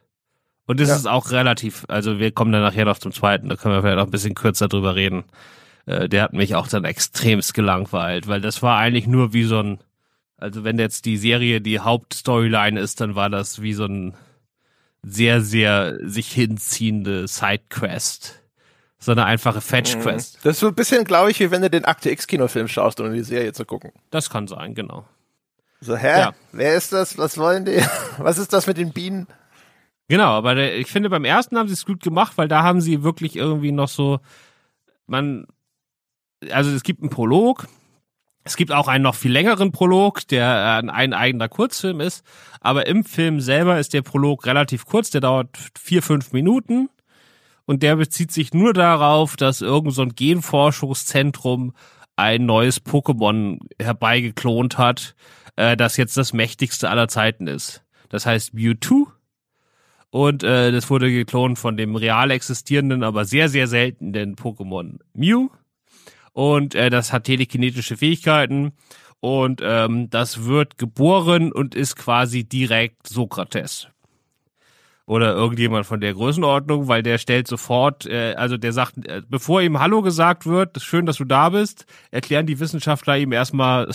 Und es ja. ist auch relativ, also wir kommen dann nachher noch zum zweiten, da können wir vielleicht auch ein bisschen kürzer drüber reden. Äh, der hat mich auch dann extremst gelangweilt, weil das war eigentlich nur wie so ein, also wenn jetzt die Serie die Hauptstoryline ist, dann war das wie so ein sehr, sehr sich hinziehende Sidequest. so eine einfache Fetch-Quest. Das ist so ein bisschen, glaube ich, wie wenn du den Akte X-Kinofilm schaust, um die Serie zu gucken. Das kann sein, genau. So, hä? Ja. Wer ist das? Was wollen die? Was ist das mit den Bienen? Genau, aber der, ich finde, beim ersten haben sie es gut gemacht, weil da haben sie wirklich irgendwie noch so, man, also es gibt einen Prolog, es gibt auch einen noch viel längeren Prolog, der äh, ein eigener Kurzfilm ist, aber im Film selber ist der Prolog relativ kurz, der dauert vier, fünf Minuten und der bezieht sich nur darauf, dass irgend so ein Genforschungszentrum ein neues Pokémon herbeigeklont hat, äh, das jetzt das mächtigste aller Zeiten ist. Das heißt Mewtwo und äh, das wurde geklont von dem real existierenden, aber sehr, sehr seltenen Pokémon Mew. Und äh, das hat telekinetische Fähigkeiten. Und ähm, das wird geboren und ist quasi direkt Sokrates. Oder irgendjemand von der Größenordnung, weil der stellt sofort, äh, also der sagt, äh, bevor ihm Hallo gesagt wird, schön, dass du da bist, erklären die Wissenschaftler ihm erstmal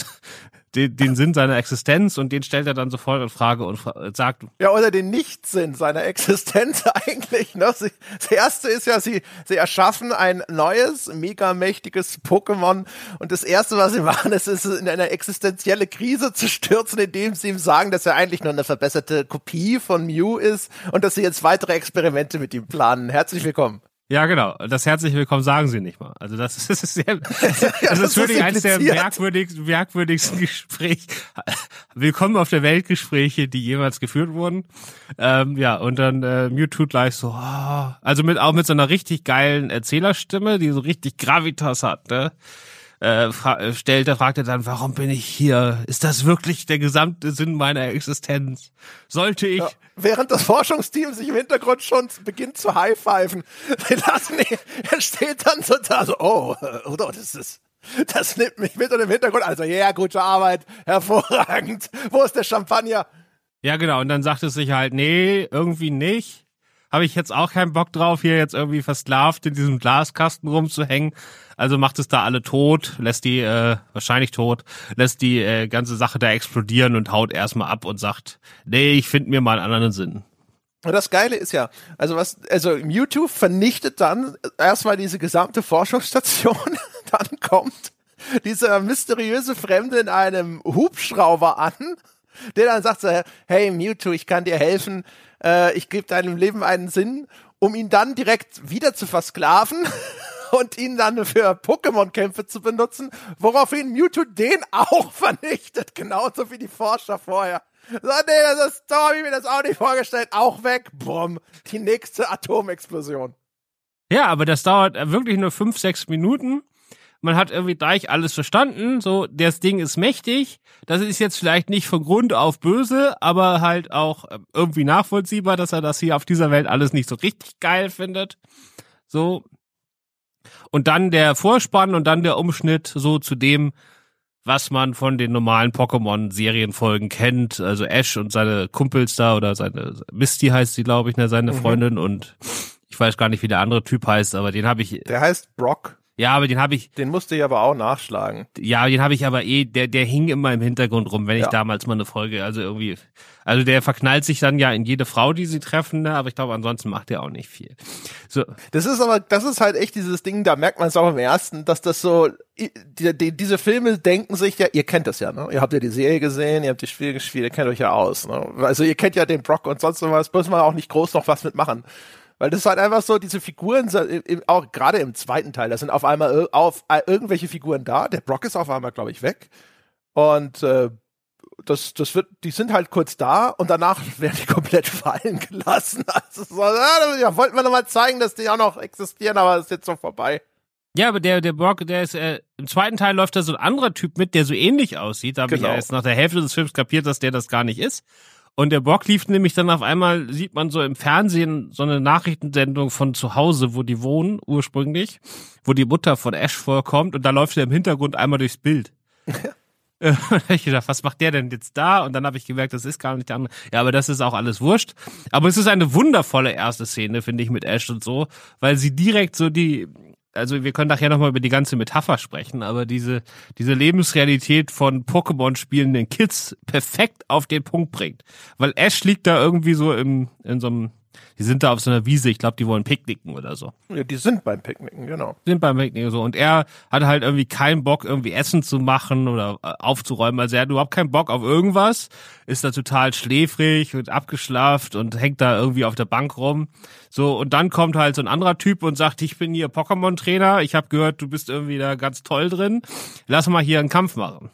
den, den Sinn seiner Existenz und den stellt er dann sofort in Frage und fra sagt, Ja, oder den Nichtsinn seiner Existenz eigentlich. Ne? Sie, das erste ist ja, sie, sie erschaffen ein neues, megamächtiges Pokémon. Und das erste, was sie machen, ist, ist in eine existenzielle Krise zu stürzen, indem sie ihm sagen, dass er eigentlich nur eine verbesserte Kopie von Mew ist und dass sie jetzt weitere Experimente mit ihm planen. Herzlich willkommen. Ja, genau. Das herzlich willkommen sagen sie nicht mal. Also das ist, das ist sehr, Ja, also das ist wirklich eines der merkwürdigsten, merkwürdigsten Gespräch, willkommen auf der Welt Gespräche, die jemals geführt wurden. Ähm, ja, und dann äh, Mewtwo gleich so, oh, also mit auch mit so einer richtig geilen Erzählerstimme, die so richtig Gravitas hat, ne? Äh, fra äh, stellt, er fragt er dann, warum bin ich hier? Ist das wirklich der gesamte Sinn meiner Existenz? Sollte ich Ja, während das Forschungsteam sich im Hintergrund schon beginnt zu high-pfeifen. Er steht dann so da, so, oh, oh, das ist, das nimmt mich mit und im Hintergrund, also, ja, gute Arbeit, hervorragend. Wo ist der Champagner? Ja, genau. Und dann sagt es sich halt, nee, irgendwie nicht. Habe ich jetzt auch keinen Bock drauf, hier jetzt irgendwie versklavt in diesem Glaskasten rumzuhängen. Also macht es da alle tot, lässt die, äh, wahrscheinlich tot, lässt die äh, ganze Sache da explodieren und haut erstmal ab und sagt, nee, ich finde mir mal einen anderen Sinn. Und das Geile ist ja, also was, also Mewtwo vernichtet dann erstmal diese gesamte Forschungsstation, dann kommt dieser mysteriöse Fremde in einem Hubschrauber an, der dann sagt so, hey Mewtwo, ich kann dir helfen, äh, ich gebe deinem Leben einen Sinn, um ihn dann direkt wieder zu versklaven und ihn dann für Pokémon-Kämpfe zu benutzen, woraufhin Mewtwo den auch vernichtet, genauso wie die Forscher vorher. So, nee, das ist, so hab ich mir das auch nicht vorgestellt. Auch weg, bumm, die nächste Atomexplosion. Ja, aber das dauert wirklich nur fünf, sechs Minuten. Man hat irgendwie gleich alles verstanden. So, das Ding ist mächtig. Das ist jetzt vielleicht nicht von Grund auf böse, aber halt auch äh, irgendwie nachvollziehbar, dass er das hier auf dieser Welt alles nicht so richtig geil findet. So. Und dann der Vorspann und dann der Umschnitt so zu dem, was man von den normalen Pokémon-Serienfolgen kennt. Also Ash und seine Kumpels da oder seine Misty heißt sie, glaube ich, ne, seine Freundin und ich weiß gar nicht, wie der andere Typ heißt, aber den habe ich, Der heißt Brock. Ja, aber den habe ich, Den musste ich aber auch nachschlagen. ja, den habe ich aber eh, der, der hing immer im Hintergrund rum, wenn ich Ja. damals mal eine Folge, also irgendwie, also der verknallt sich dann ja in jede Frau, die sie treffen, ne, aber ich glaube, ansonsten macht er auch nicht viel. So, Das ist aber, das ist halt echt dieses Ding, da merkt man es auch im ersten, dass das so, die, die, diese Filme denken sich ja, ihr kennt das ja, ne? Ihr habt ja die Serie gesehen, ihr habt die Spiele gespielt, ihr kennt euch ja aus, ne? Also ihr kennt ja den Brock und sonst was, muss man auch nicht groß noch was mitmachen. Weil das ist halt einfach so, diese Figuren, auch gerade im zweiten Teil, da sind auf einmal auf, äh, irgendwelche Figuren da, der Brock ist auf einmal, glaube ich, weg. Und äh, das, das wird, die sind halt kurz da und danach werden die komplett fallen gelassen. Also so, ja, ja, wollten wir nochmal zeigen, dass die auch noch existieren, aber es ist jetzt so vorbei. Ja, aber der, der Brock, der ist, äh, im zweiten Teil läuft da so ein anderer Typ mit, der so ähnlich aussieht. Da habe ich Genau. ja erst nach der Hälfte des Films kapiert, dass der das gar nicht ist. Und der Brock lief nämlich dann auf einmal, sieht man so im Fernsehen so eine Nachrichtensendung von zu Hause, wo die wohnen, ursprünglich, wo die Mutter von Ash vorkommt und da läuft er im Hintergrund einmal durchs Bild. Äh, und da hab ich gedacht, was macht der denn jetzt da? Und dann habe ich gemerkt, das ist gar nicht der andere. Ja, aber das ist auch alles wurscht. Aber es ist eine wundervolle erste Szene, finde ich, mit Ash und so, weil sie direkt so die, also wir können nachher nochmal über die ganze Metapher sprechen, aber diese, diese Lebensrealität von Pokémon spielenden Kids perfekt auf den Punkt bringt. Weil Ash liegt da irgendwie so im, in so einem Die sind da auf so einer Wiese, ich glaube, die wollen picknicken oder so. Ja, die sind beim Picknicken, genau. Sind beim Picknicken so. Und er hat halt irgendwie keinen Bock, irgendwie Essen zu machen oder äh, aufzuräumen. Also er hat überhaupt keinen Bock auf irgendwas, ist da total schläfrig und abgeschlaft und hängt da irgendwie auf der Bank rum. So, und dann kommt halt so ein anderer Typ und sagt, ich bin hier Pokémon-Trainer, ich habe gehört, du bist irgendwie da ganz toll drin. Lass mal hier einen Kampf machen.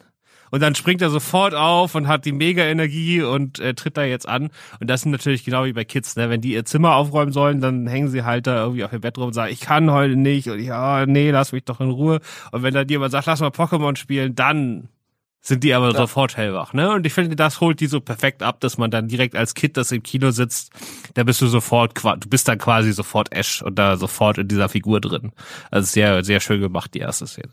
Und dann springt er sofort auf und hat die Mega-Energie und äh, tritt da jetzt an. Und das sind natürlich genau wie bei Kids, ne? Wenn die ihr Zimmer aufräumen sollen, dann hängen sie halt da irgendwie auf ihr Bett rum und sagen, ich kann heute nicht und ja, nee, lass mich doch in Ruhe. Und wenn dann jemand sagt, lass mal Pokémon spielen, dann sind die aber ja. sofort hellwach, ne? Und ich finde, das holt die so perfekt ab, dass man dann direkt als Kind, das im Kino sitzt, da bist du sofort, du bist dann quasi sofort Ash und da sofort in dieser Figur drin. Also sehr, sehr schön gemacht, die erste Szene.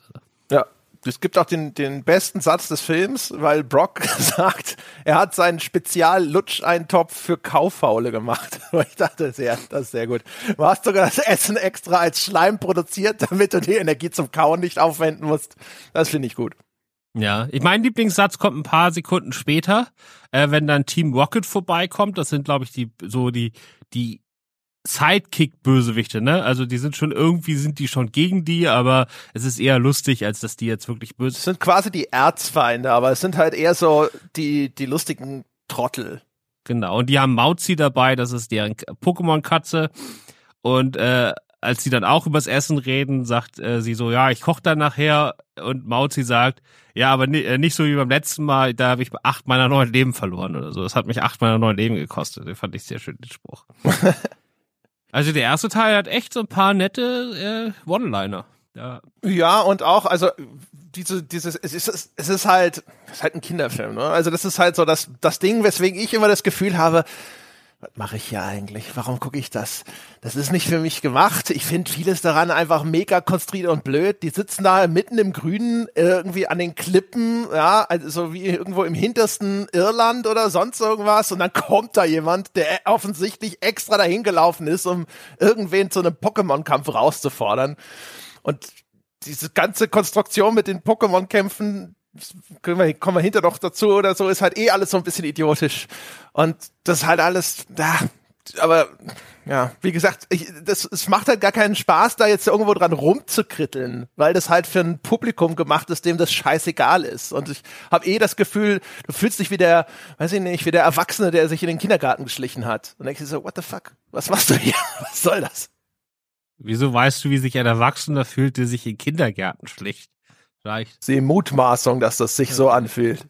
Ja, es gibt auch den, den besten Satz des Films, weil Brock sagt, er hat seinen Spezial-Lutscheintopf für Kauffaule gemacht. ich dachte, sehr, das ist sehr gut. Du hast sogar das Essen extra als Schleim produziert, damit du die Energie zum Kauen nicht aufwenden musst. Das finde ich gut. Ja, ich mein Lieblingssatz kommt ein paar Sekunden später, äh, wenn dann Team Rocket vorbeikommt. Das sind, glaube ich, die so die die Sidekick-Bösewichte, ne? Also die sind schon irgendwie sind die schon gegen die, aber es ist eher lustig, als dass die jetzt wirklich böse. Es sind quasi die Erzfeinde, aber es sind halt eher so die die lustigen Trottel. Genau. Und die haben Mauzi dabei, das ist deren Pokémon-Katze. Und äh, als sie dann auch übers Essen reden, sagt äh, sie so, ja, ich koche dann nachher. Und Mauzi sagt, ja, aber ni äh, nicht so wie beim letzten Mal, da habe ich acht meiner neun Leben verloren oder so. Das hat mich acht meiner neun Leben gekostet. Den fand ich sehr schön, den Spruch. Also der erste Teil hat echt so ein paar nette äh, One-Liner. Ja. ja, und auch, also diese, dieses, es ist, es ist halt, es ist halt ein Kinderfilm, ne? Also das ist halt so das, das Ding, weswegen ich immer das Gefühl habe, was mache ich hier eigentlich? Warum gucke ich das? Das ist nicht für mich gemacht. Ich finde vieles daran einfach mega konstruiert und blöd. Die sitzen da mitten im Grünen irgendwie an den Klippen, ja, also wie irgendwo im hintersten Irland oder sonst irgendwas und dann kommt da jemand, der offensichtlich extra dahin gelaufen ist, um irgendwen zu einem Pokémon-Kampf rauszufordern. Und diese ganze Konstruktion mit den Pokémon-Kämpfen, können wir, kommen wir hinter noch dazu oder so, ist halt eh alles so ein bisschen idiotisch. Und das ist halt alles, da, aber ja, wie gesagt, ich, das, es macht halt gar keinen Spaß, da jetzt irgendwo dran rumzukritteln, weil das halt für ein Publikum gemacht ist, dem das scheißegal ist. Und ich habe eh das Gefühl, du fühlst dich wie der, weiß ich nicht, wie der Erwachsene, der sich in den Kindergarten geschlichen hat. Und denkst dir so, what the fuck? Was machst du hier? Was soll das? Wieso weißt du, wie sich ein Erwachsener fühlt, der sich in Kindergärten schlicht? Vielleicht. Die Mutmaßung, dass das sich so anfühlt.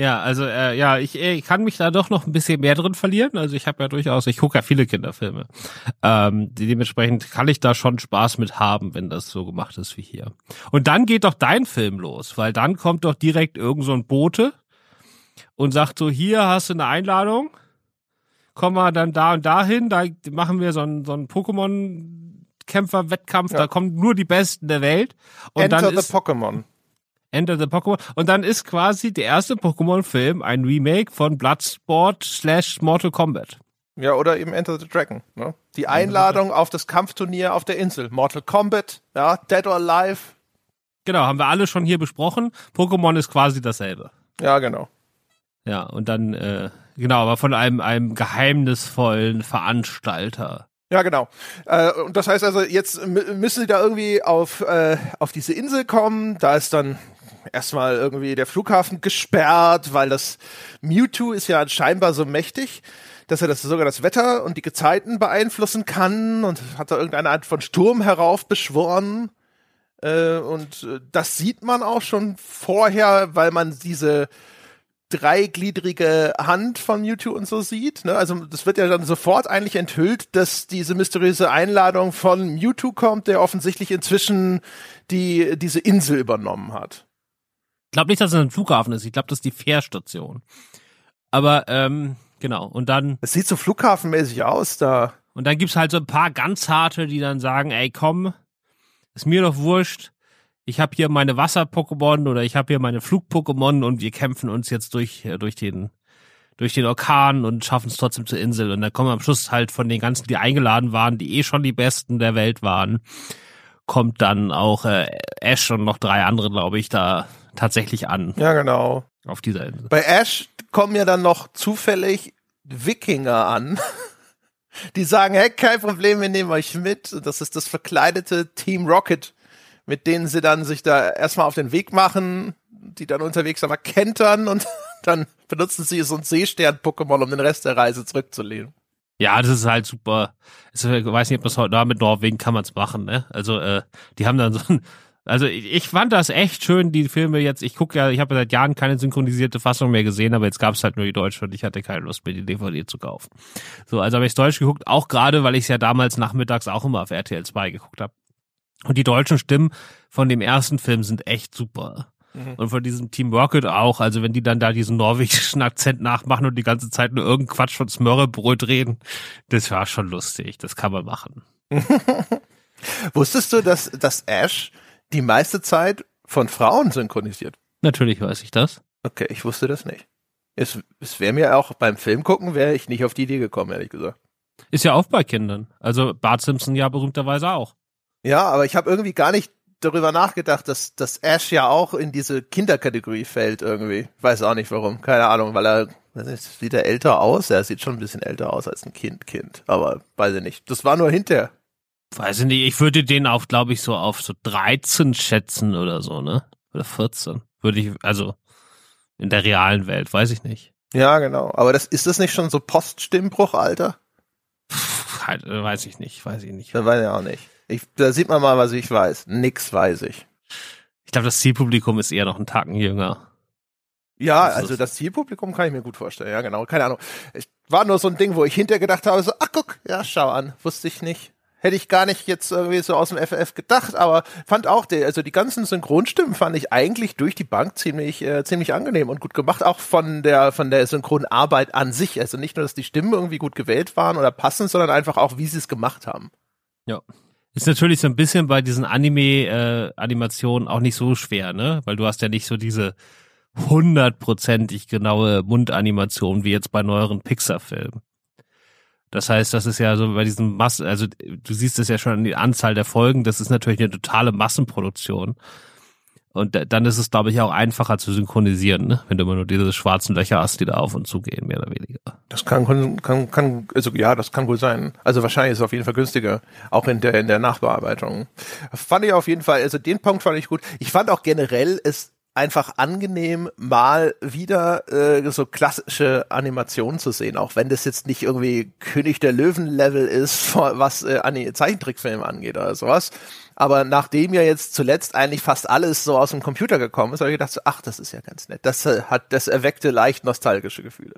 Ja, also äh, ja, ich, ich kann mich da doch noch ein bisschen mehr drin verlieren. Also ich habe ja durchaus, ich gucke ja viele Kinderfilme. Ähm, dementsprechend kann ich da schon Spaß mit haben, wenn das so gemacht ist wie hier. Und dann geht doch dein Film los, weil dann kommt doch direkt irgend so ein Bote und sagt so, hier hast du eine Einladung, komm mal dann da und dahin, da machen wir so ein, so ein Pokémon Kämpfer-Wettkampf, ja. da kommen nur die Besten der Welt. Und Enter dann the ist, Pokémon. Enter the Pokémon. Und dann ist quasi der erste Pokémon-Film ein Remake von Bloodsport slash Mortal Kombat. Ja, oder eben Enter the Dragon. Ne? Die Einladung auf das Kampfturnier auf der Insel. Mortal Kombat, ja, Dead or Alive. Genau, haben wir alle schon hier besprochen. Pokémon ist quasi dasselbe. Ja, genau. Ja, und dann, äh, genau, aber von einem, einem geheimnisvollen Veranstalter. Ja, genau. Äh, und das heißt also, jetzt müssen sie da irgendwie auf, äh, auf diese Insel kommen. Da ist dann erstmal irgendwie der Flughafen gesperrt, weil das Mewtwo ist ja scheinbar so mächtig, dass er das sogar das Wetter und die Gezeiten beeinflussen kann und hat da irgendeine Art von Sturm heraufbeschworen. Äh, und äh, das sieht man auch schon vorher, weil man diese dreigliedrige Hand von Mewtwo und so sieht. Ne? Also das wird ja dann sofort eigentlich enthüllt, dass diese mysteriöse Einladung von Mewtwo kommt, der offensichtlich inzwischen die diese Insel übernommen hat. Ich glaube nicht, dass es ein Flughafen ist. Ich glaube, das ist die Fährstation. Aber ähm, genau. Und dann. Es sieht so flughafenmäßig aus da. Und dann gibt's halt so ein paar ganz harte, die dann sagen, ey, komm, ist mir doch wurscht ich habe hier meine Wasser-Pokémon oder ich habe hier meine Flug-Pokémon und wir kämpfen uns jetzt durch, äh, durch den durch den Orkan und schaffen es trotzdem zur Insel. Und dann kommen am Schluss halt von den ganzen, die eingeladen waren, die eh schon die Besten der Welt waren, kommt dann auch äh, Ash und noch drei andere, glaube ich, da tatsächlich an. Ja, genau. Auf dieser Insel. Bei Ash kommen ja dann noch zufällig Wikinger an. Die sagen, hey, kein Problem, wir nehmen euch mit. Das ist das verkleidete Team Rocket, mit denen sie dann sich da erstmal auf den Weg machen, die dann unterwegs aber kentern und dann benutzen sie so ein Seestern-Pokémon, um den Rest der Reise zurückzulegen. Ja, das ist halt super. Ich weiß nicht, ob das heute da mit Norwegen kann man es machen, ne? Also, äh, die haben dann so ein, also ich fand das echt schön, die Filme jetzt. Ich gucke ja, ich habe ja seit Jahren keine synchronisierte Fassung mehr gesehen, aber jetzt gab es halt nur die deutsche und ich hatte keine Lust mehr, die DVD zu kaufen. So, also habe ich Deutsch geguckt, auch gerade, weil ich es ja damals nachmittags auch immer auf RTL 2 geguckt habe. Und die deutschen Stimmen von dem ersten Film sind echt super. Mhm. Und von diesem Team Rocket auch. Also wenn die dann da diesen norwegischen Akzent nachmachen und die ganze Zeit nur irgendeinen Quatsch von Smörrebröt reden, das war schon lustig. Das kann man machen. Wusstest du, dass, dass Ash die meiste Zeit von Frauen synchronisiert? Natürlich weiß ich das. Okay, ich wusste das nicht. Es, es wäre mir auch beim Film gucken, wäre ich nicht auf die Idee gekommen, ehrlich gesagt. Ist ja auch bei Kindern. Also Bart Simpson ja berühmterweise auch. Ja, aber ich habe irgendwie gar nicht darüber nachgedacht, dass, dass Ash ja auch in diese Kinderkategorie fällt irgendwie. Weiß auch nicht warum. Keine Ahnung, weil er nicht, sieht er älter aus. Er sieht schon ein bisschen älter aus als ein Kind, Kind. Aber weiß ich nicht. Das war nur hinterher. Weiß ich nicht. Ich würde den auf, glaube ich, so auf so 13 schätzen oder so, ne? Oder 14. Würde ich, also in der realen Welt, weiß ich nicht. Ja, genau. Aber das ist das nicht schon so Poststimmbruch, Alter? Pff, halt, äh, weiß ich nicht, weiß ich nicht. Das weiß ich auch nicht. Ich, da sieht man mal, was ich weiß. Nix weiß ich. Ich glaube, das Zielpublikum ist eher noch einen Tacken jünger. Ja, also das Zielpublikum kann ich mir gut vorstellen. Ja, genau. Keine Ahnung. Ich war nur so ein Ding, wo ich hinterher gedacht habe, so, ach guck, ja, schau an. Wusste ich nicht. Hätte ich gar nicht jetzt irgendwie so aus dem FF gedacht, aber fand auch, die, also die ganzen Synchronstimmen fand ich eigentlich durch die Bank ziemlich, äh, ziemlich angenehm und gut gemacht, auch von der, von der Synchronarbeit an sich. Also nicht nur, dass die Stimmen irgendwie gut gewählt waren oder passen, sondern einfach auch, wie sie es gemacht haben. Ja. Ist natürlich so ein bisschen bei diesen Anime-Animationen äh, auch nicht so schwer, ne? Weil du hast ja nicht so diese hundertprozentig genaue Mundanimation wie jetzt bei neueren Pixar-Filmen. Das heißt, das ist ja so bei diesem Massen, also du siehst es ja schon an die Anzahl der Folgen, das ist natürlich eine totale Massenproduktion. Und dann ist es, glaube ich, auch einfacher zu synchronisieren, ne? wenn du immer nur diese schwarzen Löcher hast, die da auf und zu gehen, mehr oder weniger. Das kann, kann, kann, also ja, das kann wohl sein. Also wahrscheinlich ist es auf jeden Fall günstiger, auch in der, in der Nachbearbeitung. Fand ich auf jeden Fall, also den Punkt fand ich gut. Ich fand auch generell es einfach angenehm, mal wieder äh, so klassische Animationen zu sehen, auch wenn das jetzt nicht irgendwie König der Löwen-Level ist, was äh, Zeichentrickfilme angeht oder sowas. Aber nachdem ja jetzt zuletzt eigentlich fast alles so aus dem Computer gekommen ist, habe ich gedacht, so, ach, das ist ja ganz nett. Das äh, hat, das erweckte leicht nostalgische Gefühle.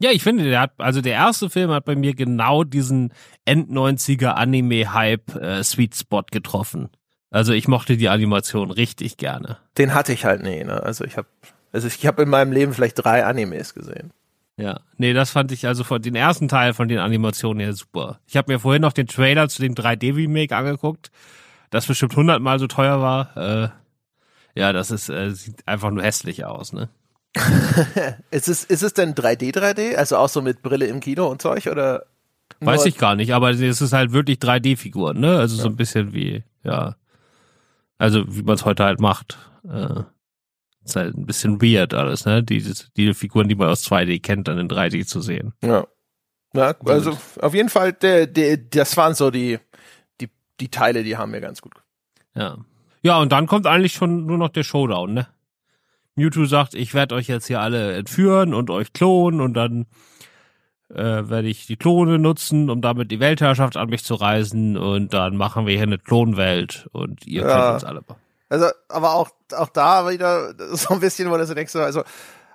Ja, ich finde, der hat, also der erste Film hat bei mir genau diesen End-90er Anime-Hype äh, Sweet Spot getroffen. Also ich mochte die Animation richtig gerne. Den hatte ich halt nie, ne? Also ich habe also ich habe in meinem Leben vielleicht drei Animes gesehen. Ja, nee, das fand ich also von den ersten Teil von den Animationen her super. Ich habe mir vorhin noch den Trailer zu dem 3D Remake angeguckt, das bestimmt hundertmal so teuer war. Äh, ja, das ist äh, sieht einfach nur hässlich aus, ne? ist es ist es denn 3D 3D, also auch so mit Brille im Kino und Zeug oder? Weiß ich gar nicht, aber es ist halt wirklich 3D-Figuren, ne? Also ja. so ein bisschen wie, ja. Also wie man es heute halt macht. Äh, ist halt ein bisschen weird alles, ne? Die, die Figuren, die man aus 2D kennt, dann in 3D zu sehen. Ja. Ja, also auf jeden Fall, der, der, das waren so die, die, die Teile, die haben mir ganz gut. Ja. Ja, und dann kommt eigentlich schon nur noch der Showdown, ne? Mewtwo sagt, ich werde euch jetzt hier alle entführen und euch klonen und dann äh, werde ich die Klone nutzen, um damit die Weltherrschaft an mich zu reisen und dann machen wir hier eine Klonwelt und ihr ja. könnt uns alle. Also, aber auch, auch da wieder so ein bisschen, wo so denkst, also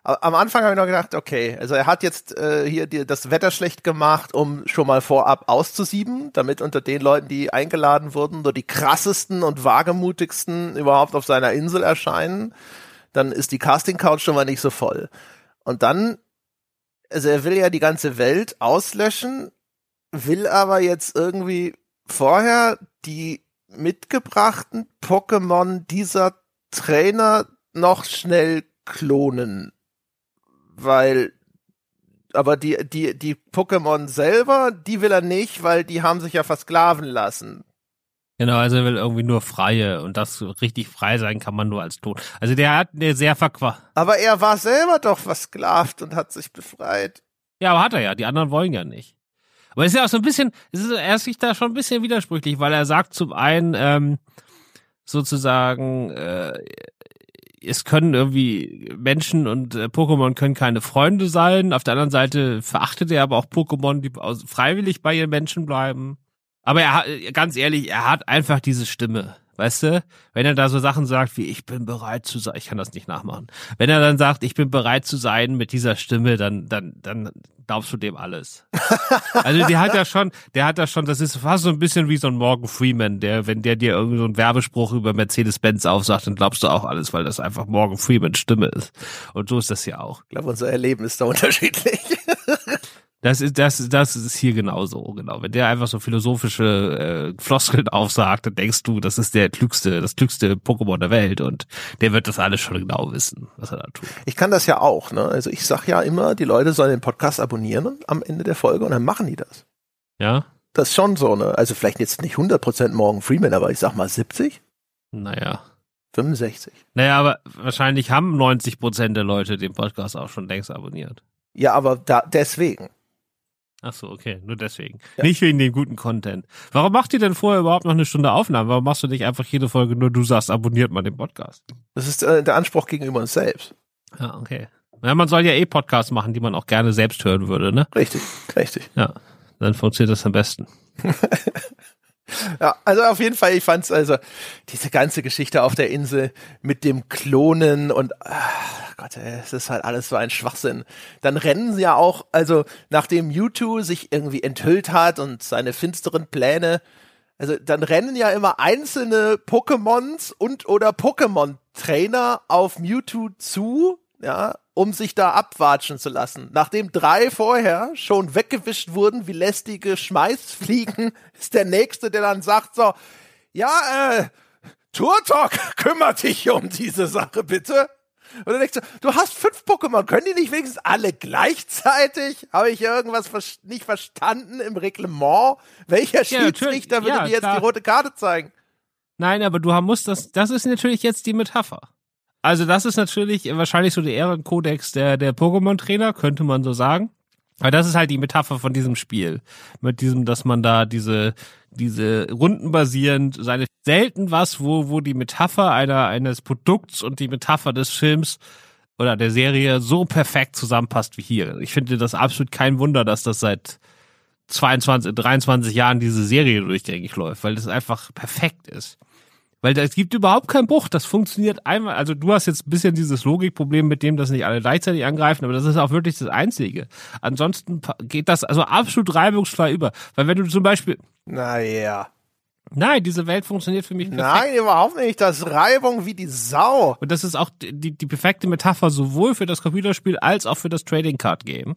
am Anfang habe ich noch gedacht, okay, also er hat jetzt äh, hier die, das Wetter schlecht gemacht, um schon mal vorab auszusieben, damit unter den Leuten, die eingeladen wurden, nur die krassesten und wagemutigsten überhaupt auf seiner Insel erscheinen. Dann ist die Casting Couch schon mal nicht so voll. Und dann also er will ja die ganze Welt auslöschen, will aber jetzt irgendwie vorher die mitgebrachten Pokémon dieser Trainer noch schnell klonen. Weil, aber die, die, die Pokémon selber, die will er nicht, weil die haben sich ja versklaven lassen. Genau, also er will irgendwie nur freie und das richtig frei sein kann man nur als Tod. Also der hat eine sehr verquer. Aber er war selber doch versklavt und hat sich befreit. Ja, aber hat er ja. Die anderen wollen ja nicht. Aber es ist ja auch so ein bisschen, es ist, er ist sich da schon ein bisschen widersprüchlich, weil er sagt zum einen, ähm, sozusagen, äh, es können irgendwie Menschen und äh, Pokémon können keine Freunde sein. Auf der anderen Seite verachtet er aber auch Pokémon, die aus, freiwillig bei ihren Menschen bleiben. Aber er hat, ganz ehrlich, er hat einfach diese Stimme. Weißt du, wenn er da so Sachen sagt wie ich bin bereit zu sein, ich kann das nicht nachmachen. Wenn er dann sagt, ich bin bereit zu sein mit dieser Stimme, dann dann dann glaubst du dem alles. also der hat ja schon, der hat ja schon, das ist fast so ein bisschen wie so ein Morgan Freeman, der wenn der dir irgendwie so einen Werbespruch über Mercedes-Benz aufsagt, dann glaubst du auch alles, weil das einfach Morgan Freeman Stimme ist. Und so ist das ja auch. Ich glaube, unser Erleben ist da unterschiedlich. Das ist, das, das ist hier genauso, genau. Wenn der einfach so philosophische äh, Floskeln aufsagt, dann denkst du, das ist der klügste, das klügste Pokémon der Welt und der wird das alles schon genau wissen, was er da tut. Ich kann das ja auch, ne? Also ich sag ja immer, die Leute sollen den Podcast abonnieren am Ende der Folge und dann machen die das. Ja? Das ist schon so, ne? Also vielleicht jetzt nicht 100% Morgan Freeman, aber ich sag mal 70? Naja. 65. Naja, aber wahrscheinlich haben 90 Prozent der Leute den Podcast auch schon längst abonniert. Ja, aber da, deswegen. Ach so, okay, nur deswegen. Ja. Nicht wegen dem guten Content. Warum macht ihr denn vorher überhaupt noch eine Stunde Aufnahme? Warum machst du nicht einfach jede Folge nur, du sagst, abonniert mal den Podcast? Das ist äh, der Anspruch gegenüber uns selbst. Ja, okay. Ja, man soll ja eh Podcasts machen, die man auch gerne selbst hören würde, ne? Richtig, richtig. Ja, dann funktioniert das am besten. Ja, also auf jeden Fall, ich fand's also diese ganze Geschichte auf der Insel mit dem Klonen und ach Gott, es ist halt alles so ein Schwachsinn. Dann rennen sie ja auch, also nachdem Mewtwo sich irgendwie enthüllt hat und seine finsteren Pläne, also dann rennen ja immer einzelne Pokémons und oder Pokémon-Trainer auf Mewtwo zu, ja, um sich da abwatschen zu lassen. Nachdem drei vorher schon weggewischt wurden wie lästige Schmeißfliegen, ist der nächste, der dann sagt so, ja, äh, Turtok, kümmert dich um diese Sache bitte. Und dann denkst du, du hast fünf Pokémon, können die nicht wenigstens alle gleichzeitig? Habe ich irgendwas nicht verstanden im Reglement? Welcher Schiedsrichter ja, würde ja, dir jetzt klar. die rote Karte zeigen? Nein, aber du musst das, das ist natürlich jetzt die Metapher. Also das ist natürlich wahrscheinlich so der Ehrenkodex der, der Pokémon-Trainer, könnte man so sagen. Aber das ist halt die Metapher von diesem Spiel. Mit diesem, dass man da diese, diese Runden basierend seine selten was, wo, wo die Metapher einer, eines Produkts und die Metapher des Films oder der Serie so perfekt zusammenpasst wie hier. Ich finde das absolut kein Wunder, dass das seit 22, 23 Jahren diese Serie durchgängig läuft, weil das einfach perfekt ist. Weil es gibt überhaupt keinen Bruch. Das funktioniert einmal. Also du hast jetzt ein bisschen dieses Logikproblem mit dem, dass nicht alle gleichzeitig angreifen, aber das ist auch wirklich das Einzige. Ansonsten geht das also absolut reibungsfrei über. Weil wenn du zum Beispiel. Naja. Nein, diese Welt funktioniert für mich perfekt. Nein, überhaupt nicht. Das ist Reibung wie die Sau. Und das ist auch die, die perfekte Metapher sowohl für das Computerspiel als auch für das Trading Card Game.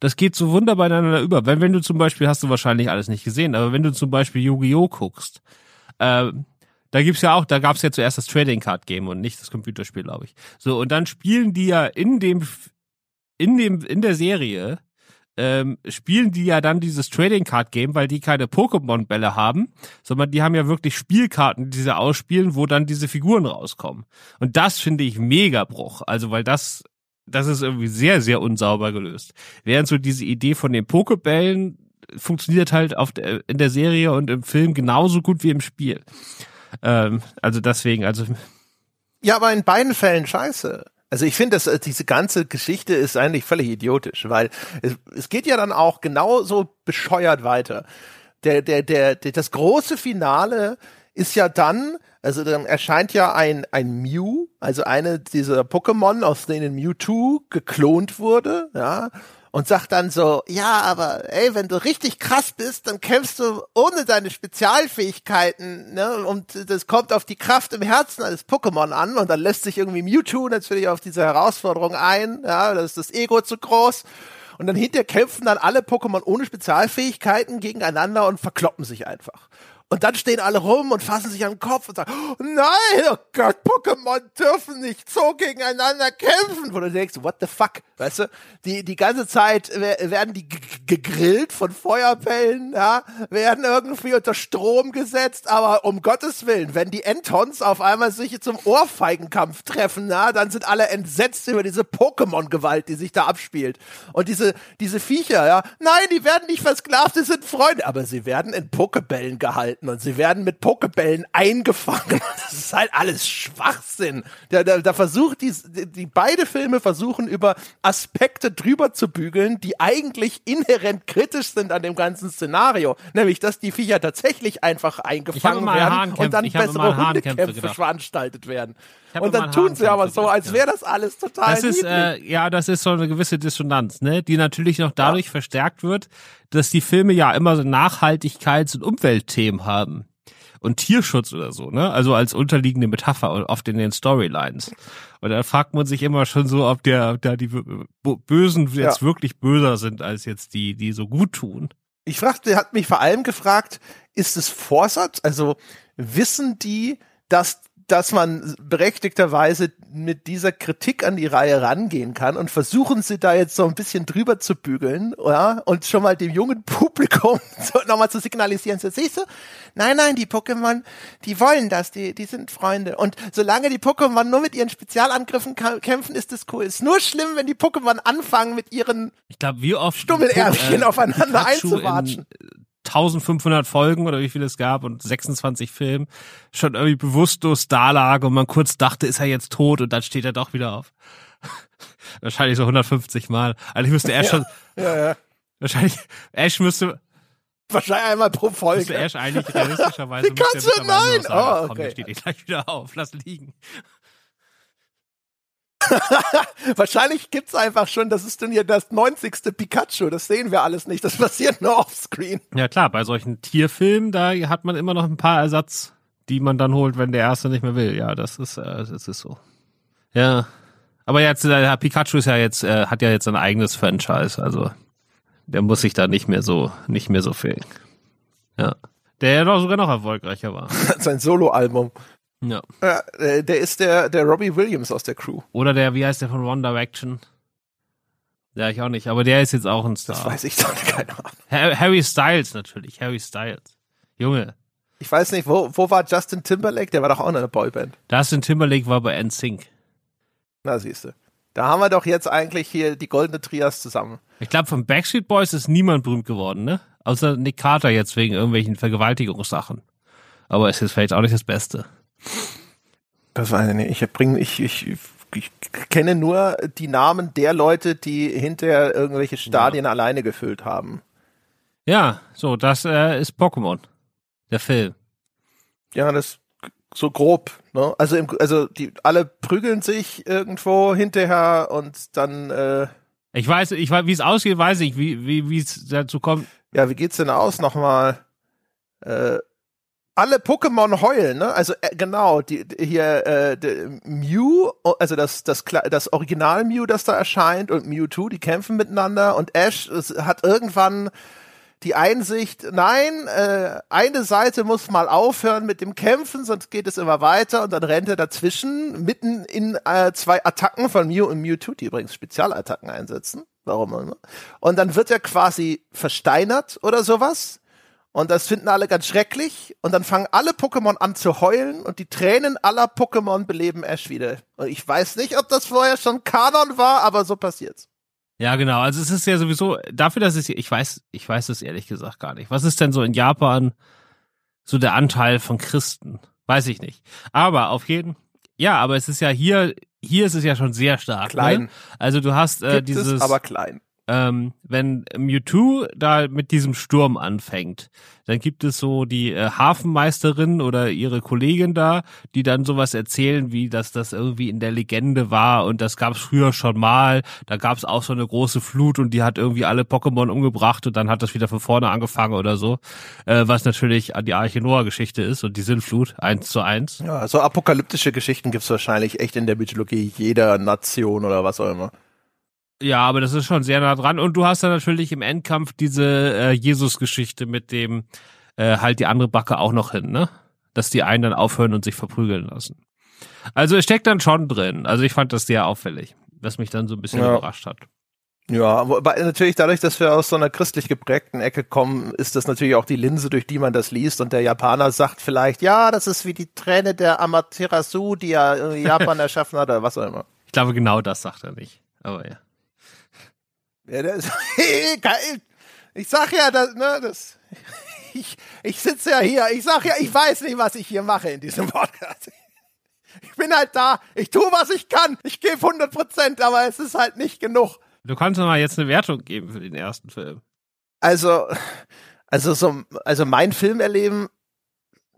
Das geht so wunderbar ineinander über. Wenn, wenn du zum Beispiel, hast du wahrscheinlich alles nicht gesehen, aber wenn du zum Beispiel Yu-Gi-Oh! guckst, äh, da gibt's ja auch, da gab's ja zuerst das Trading Card Game und nicht das Computerspiel, glaube ich. So und dann spielen die ja in dem in dem in der Serie ähm, spielen die ja dann dieses Trading Card Game, weil die keine Pokémon Bälle haben, sondern die haben ja wirklich Spielkarten, die sie ausspielen, wo dann diese Figuren rauskommen. Und das finde ich mega Bruch, also weil das das ist irgendwie sehr sehr unsauber gelöst. Während so diese Idee von den Pokebällen funktioniert halt auf der, in der Serie und im Film genauso gut wie im Spiel. Ähm, also deswegen, also. Ja, aber in beiden Fällen scheiße. Also ich finde, dass äh, diese ganze Geschichte ist eigentlich völlig idiotisch, weil es, es geht ja dann auch genauso bescheuert weiter. Der, der, der, der, das große Finale ist ja dann, also dann erscheint ja ein, ein Mew, also eine dieser Pokémon, aus denen Mewtwo geklont wurde, ja, und sagt dann so, ja, aber ey, wenn du richtig krass bist, dann kämpfst du ohne deine Spezialfähigkeiten, ne? Und das kommt auf die Kraft im Herzen eines Pokémon an und dann lässt sich irgendwie Mewtwo natürlich auf diese Herausforderung ein, ja, da ist das Ego zu groß. Und dann hinterher kämpfen dann alle Pokémon ohne Spezialfähigkeiten gegeneinander und verkloppen sich einfach. Und dann stehen alle rum und fassen sich an den Kopf und sagen, oh nein, oh Gott, Pokémon dürfen nicht so gegeneinander kämpfen. Wo du denkst, what the fuck, weißt du? Die, die ganze Zeit werden die gegrillt von Feuerbällen, ja, werden irgendwie unter Strom gesetzt, aber um Gottes Willen, wenn die Entons auf einmal sich zum Ohrfeigenkampf treffen, ja, dann sind alle entsetzt über diese Pokémon-Gewalt, die sich da abspielt. Und diese, diese Viecher, ja, nein, die werden nicht versklavt, sie sind Freunde, aber sie werden in Pokebällen gehalten gehalten und sie werden mit Pokebällen eingefangen. Das ist halt alles Schwachsinn. Da, da, da versucht die, die beide Filme versuchen über Aspekte drüber zu bügeln, die eigentlich inhärent kritisch sind an dem ganzen Szenario, nämlich dass die Viecher tatsächlich einfach eingefangen werden und dann bessere Hundekämpfe veranstaltet werden. Und dann tun sie aber so, als wäre das alles total das ist, äh, Ja, das ist so eine gewisse Dissonanz, ne? die natürlich noch dadurch ja. verstärkt wird, dass die Filme ja immer so Nachhaltigkeits- und Umweltthemen haben. Und Tierschutz oder so, ne? Also als unterliegende Metapher oft in den Storylines. Und da fragt man sich immer schon so, ob der, da die Bösen jetzt ja. wirklich böser sind als jetzt die, die so gut tun. Ich fragte, hat mich vor allem gefragt, ist es Vorsatz? Also wissen die, dass dass man berechtigterweise mit dieser Kritik an die Reihe rangehen kann und versuchen sie da jetzt so ein bisschen drüber zu bügeln, ja, und schon mal dem jungen Publikum so nochmal zu signalisieren, so siehst du, nein, nein, die Pokémon, die wollen das, die, die sind Freunde. Und solange die Pokémon nur mit ihren Spezialangriffen kämpfen, ist das cool. Ist nur schlimm, wenn die Pokémon anfangen mit ihren ich glaub, wie oft Stummelärmchen äh, aufeinander einzuwatschen. 1500 Folgen oder wie viel es gab und 26 Filmen schon irgendwie bewusstlos da lag und man kurz dachte, ist er jetzt tot und dann steht er doch wieder auf. wahrscheinlich so 150 Mal. Also ich müsste Ash schon. Ja, ja. Wahrscheinlich, Ash müsste. Wahrscheinlich einmal pro Folge. Müsste Ash eigentlich realistischerweise. Wie kannst du nein? Oh, okay. Komm, der steht gleich wieder auf, lass liegen. Wahrscheinlich gibt's einfach schon, das ist dann hier das 90. Pikachu, das sehen wir alles nicht, das passiert nur offscreen. Ja klar, bei solchen Tierfilmen, da hat man immer noch ein paar Ersatz, die man dann holt, wenn der erste nicht mehr will. Ja, das ist, äh, das ist so. Ja. Aber jetzt, äh, Pikachu ist ja jetzt, äh, hat ja jetzt ein eigenes Franchise, also der muss sich da nicht mehr so, nicht mehr so fehlen. Ja. Der ja doch sogar noch erfolgreicher war. Sein Soloalbum. Ja. Äh, der ist der, der Robbie Williams aus der Crew. Oder der, wie heißt der von One Direction? Ja, ich auch nicht, aber der ist jetzt auch ein Star. Das weiß ich doch nicht, keine Ahnung. Harry Styles natürlich, Harry Styles. Junge. Ich weiß nicht, wo, wo war Justin Timberlake? Der war doch auch in einer Boyband. Justin Timberlake war bei NSYNC. Na, siehste. Da haben wir doch jetzt eigentlich hier die goldene Trias zusammen. Ich glaube, von Backstreet Boys ist niemand berühmt geworden, ne? Außer Nick Carter jetzt wegen irgendwelchen Vergewaltigungssachen. Aber es ist vielleicht auch nicht das Beste. Das weiß ich nicht. Ich bringe, ich, ich, ich kenne nur die Namen der Leute, die hinterher irgendwelche Stadien ja. alleine gefüllt haben. Ja, so, das äh, ist Pokémon. Der Film. Ja, das so grob, ne? Also im, also die alle prügeln sich irgendwo hinterher und dann äh, Ich weiß, ich weiß, wie es ausgeht, weiß ich, wie wie wie es dazu kommt. Ja, wie geht's denn aus nochmal? Äh, alle Pokémon heulen, ne? Also äh, genau, die, die hier äh, die, Mew, also das das das Original Mew, das da erscheint und Mewtwo, die kämpfen miteinander und Ash hat irgendwann die Einsicht, nein, äh, eine Seite muss mal aufhören mit dem Kämpfen, sonst geht es immer weiter und dann rennt er dazwischen mitten in äh, zwei Attacken von Mew und Mewtwo, die übrigens Spezialattacken einsetzen. Warum immer. Und dann wird er quasi versteinert oder sowas und das finden alle ganz schrecklich. Und dann fangen alle Pokémon an zu heulen und die Tränen aller Pokémon beleben Ash wieder. Und ich weiß nicht, ob das vorher schon Kanon war, aber so passiert's. Ja, genau. Also es ist ja sowieso, dafür, dass es, ich weiß, ich weiß es ehrlich gesagt gar nicht. Was ist denn so in Japan so der Anteil von Christen? Weiß ich nicht. Aber auf jeden, ja, aber es ist ja hier, hier ist es ja schon sehr stark. Ne? Klein. Ne? Also du hast äh, Gibt dieses. Es, aber klein ähm, wenn Mewtwo da mit diesem Sturm anfängt, dann gibt es so die äh, Hafenmeisterin oder ihre Kollegin da, die dann sowas erzählen, wie dass das irgendwie in der Legende war und das gab es früher schon mal. Da gab es auch so eine große Flut und die hat irgendwie alle Pokémon umgebracht und dann hat das wieder von vorne angefangen oder so. Äh, was natürlich die Arche Noah-Geschichte ist und die Sintflut eins zu eins. Ja, so apokalyptische Geschichten gibt's wahrscheinlich echt in der Mythologie jeder Nation oder was auch immer. Ja, aber das ist schon sehr nah dran. Und du hast dann natürlich im Endkampf diese äh, Jesus-Geschichte mit dem äh, halt die andere Backe auch noch hin, ne? Dass die einen dann aufhören und sich verprügeln lassen. Also es steckt dann schon drin. Also ich fand das sehr auffällig, was mich dann so ein bisschen Ja. überrascht hat. Ja, wobei natürlich dadurch, dass wir aus so einer christlich geprägten Ecke kommen, ist das natürlich auch die Linse, durch die man das liest. Und der Japaner sagt vielleicht, ja, das ist wie die Träne der Amaterasu, die ja äh, Japan erschaffen hat, oder was auch immer. Ich glaube, genau das sagt er nicht. Aber ja. Ja, das, geil. Ich sag ja, das, ne, das, ich, ich sitze ja hier, ich sag ja, ich weiß nicht, was ich hier mache in diesem Podcast. Ich bin halt da, ich tue, was ich kann, ich gebe 100 Prozent, aber es ist halt nicht genug. Du kannst doch mal jetzt eine Wertung geben für den ersten Film. Also, also so, also mein Filmerleben,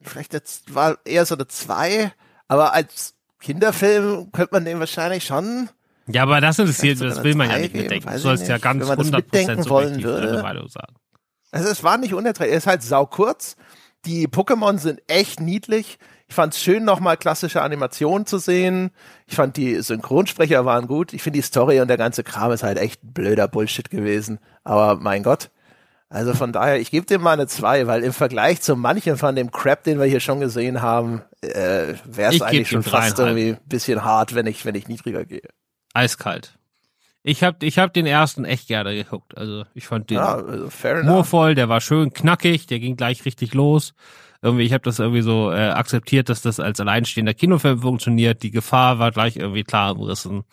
vielleicht jetzt war eher so eine zwei, aber als Kinderfilm könnte man den wahrscheinlich schon. Ja, aber das interessiert, das will man ja nicht mitdenken. Du sollst ja ganz nicht. Wenn man das 100% mitdenken wollen würde. Meinung sagen. Also es war nicht unerträglich, es ist halt sau kurz. Die Pokémon sind echt niedlich. Ich fand es schön, nochmal klassische Animationen zu sehen. Ich fand die Synchronsprecher waren gut. Ich finde die Story und der ganze Kram ist halt echt blöder Bullshit gewesen. Aber mein Gott. Also von daher, ich gebe dem mal eine 2, weil im Vergleich zu manchem von dem Crap, den wir hier schon gesehen haben, äh, wäre es eigentlich schon fast irgendwie ein bisschen hart, wenn ich, wenn ich niedriger gehe. Eiskalt. Ich hab, ich hab den ersten echt gerne geguckt. Also ich fand den Ja, also humorvoll, der war schön knackig, der ging gleich richtig los. Irgendwie, ich habe das irgendwie so äh, akzeptiert, dass das als alleinstehender Kinofilm funktioniert. Die Gefahr war gleich irgendwie klar umrissen.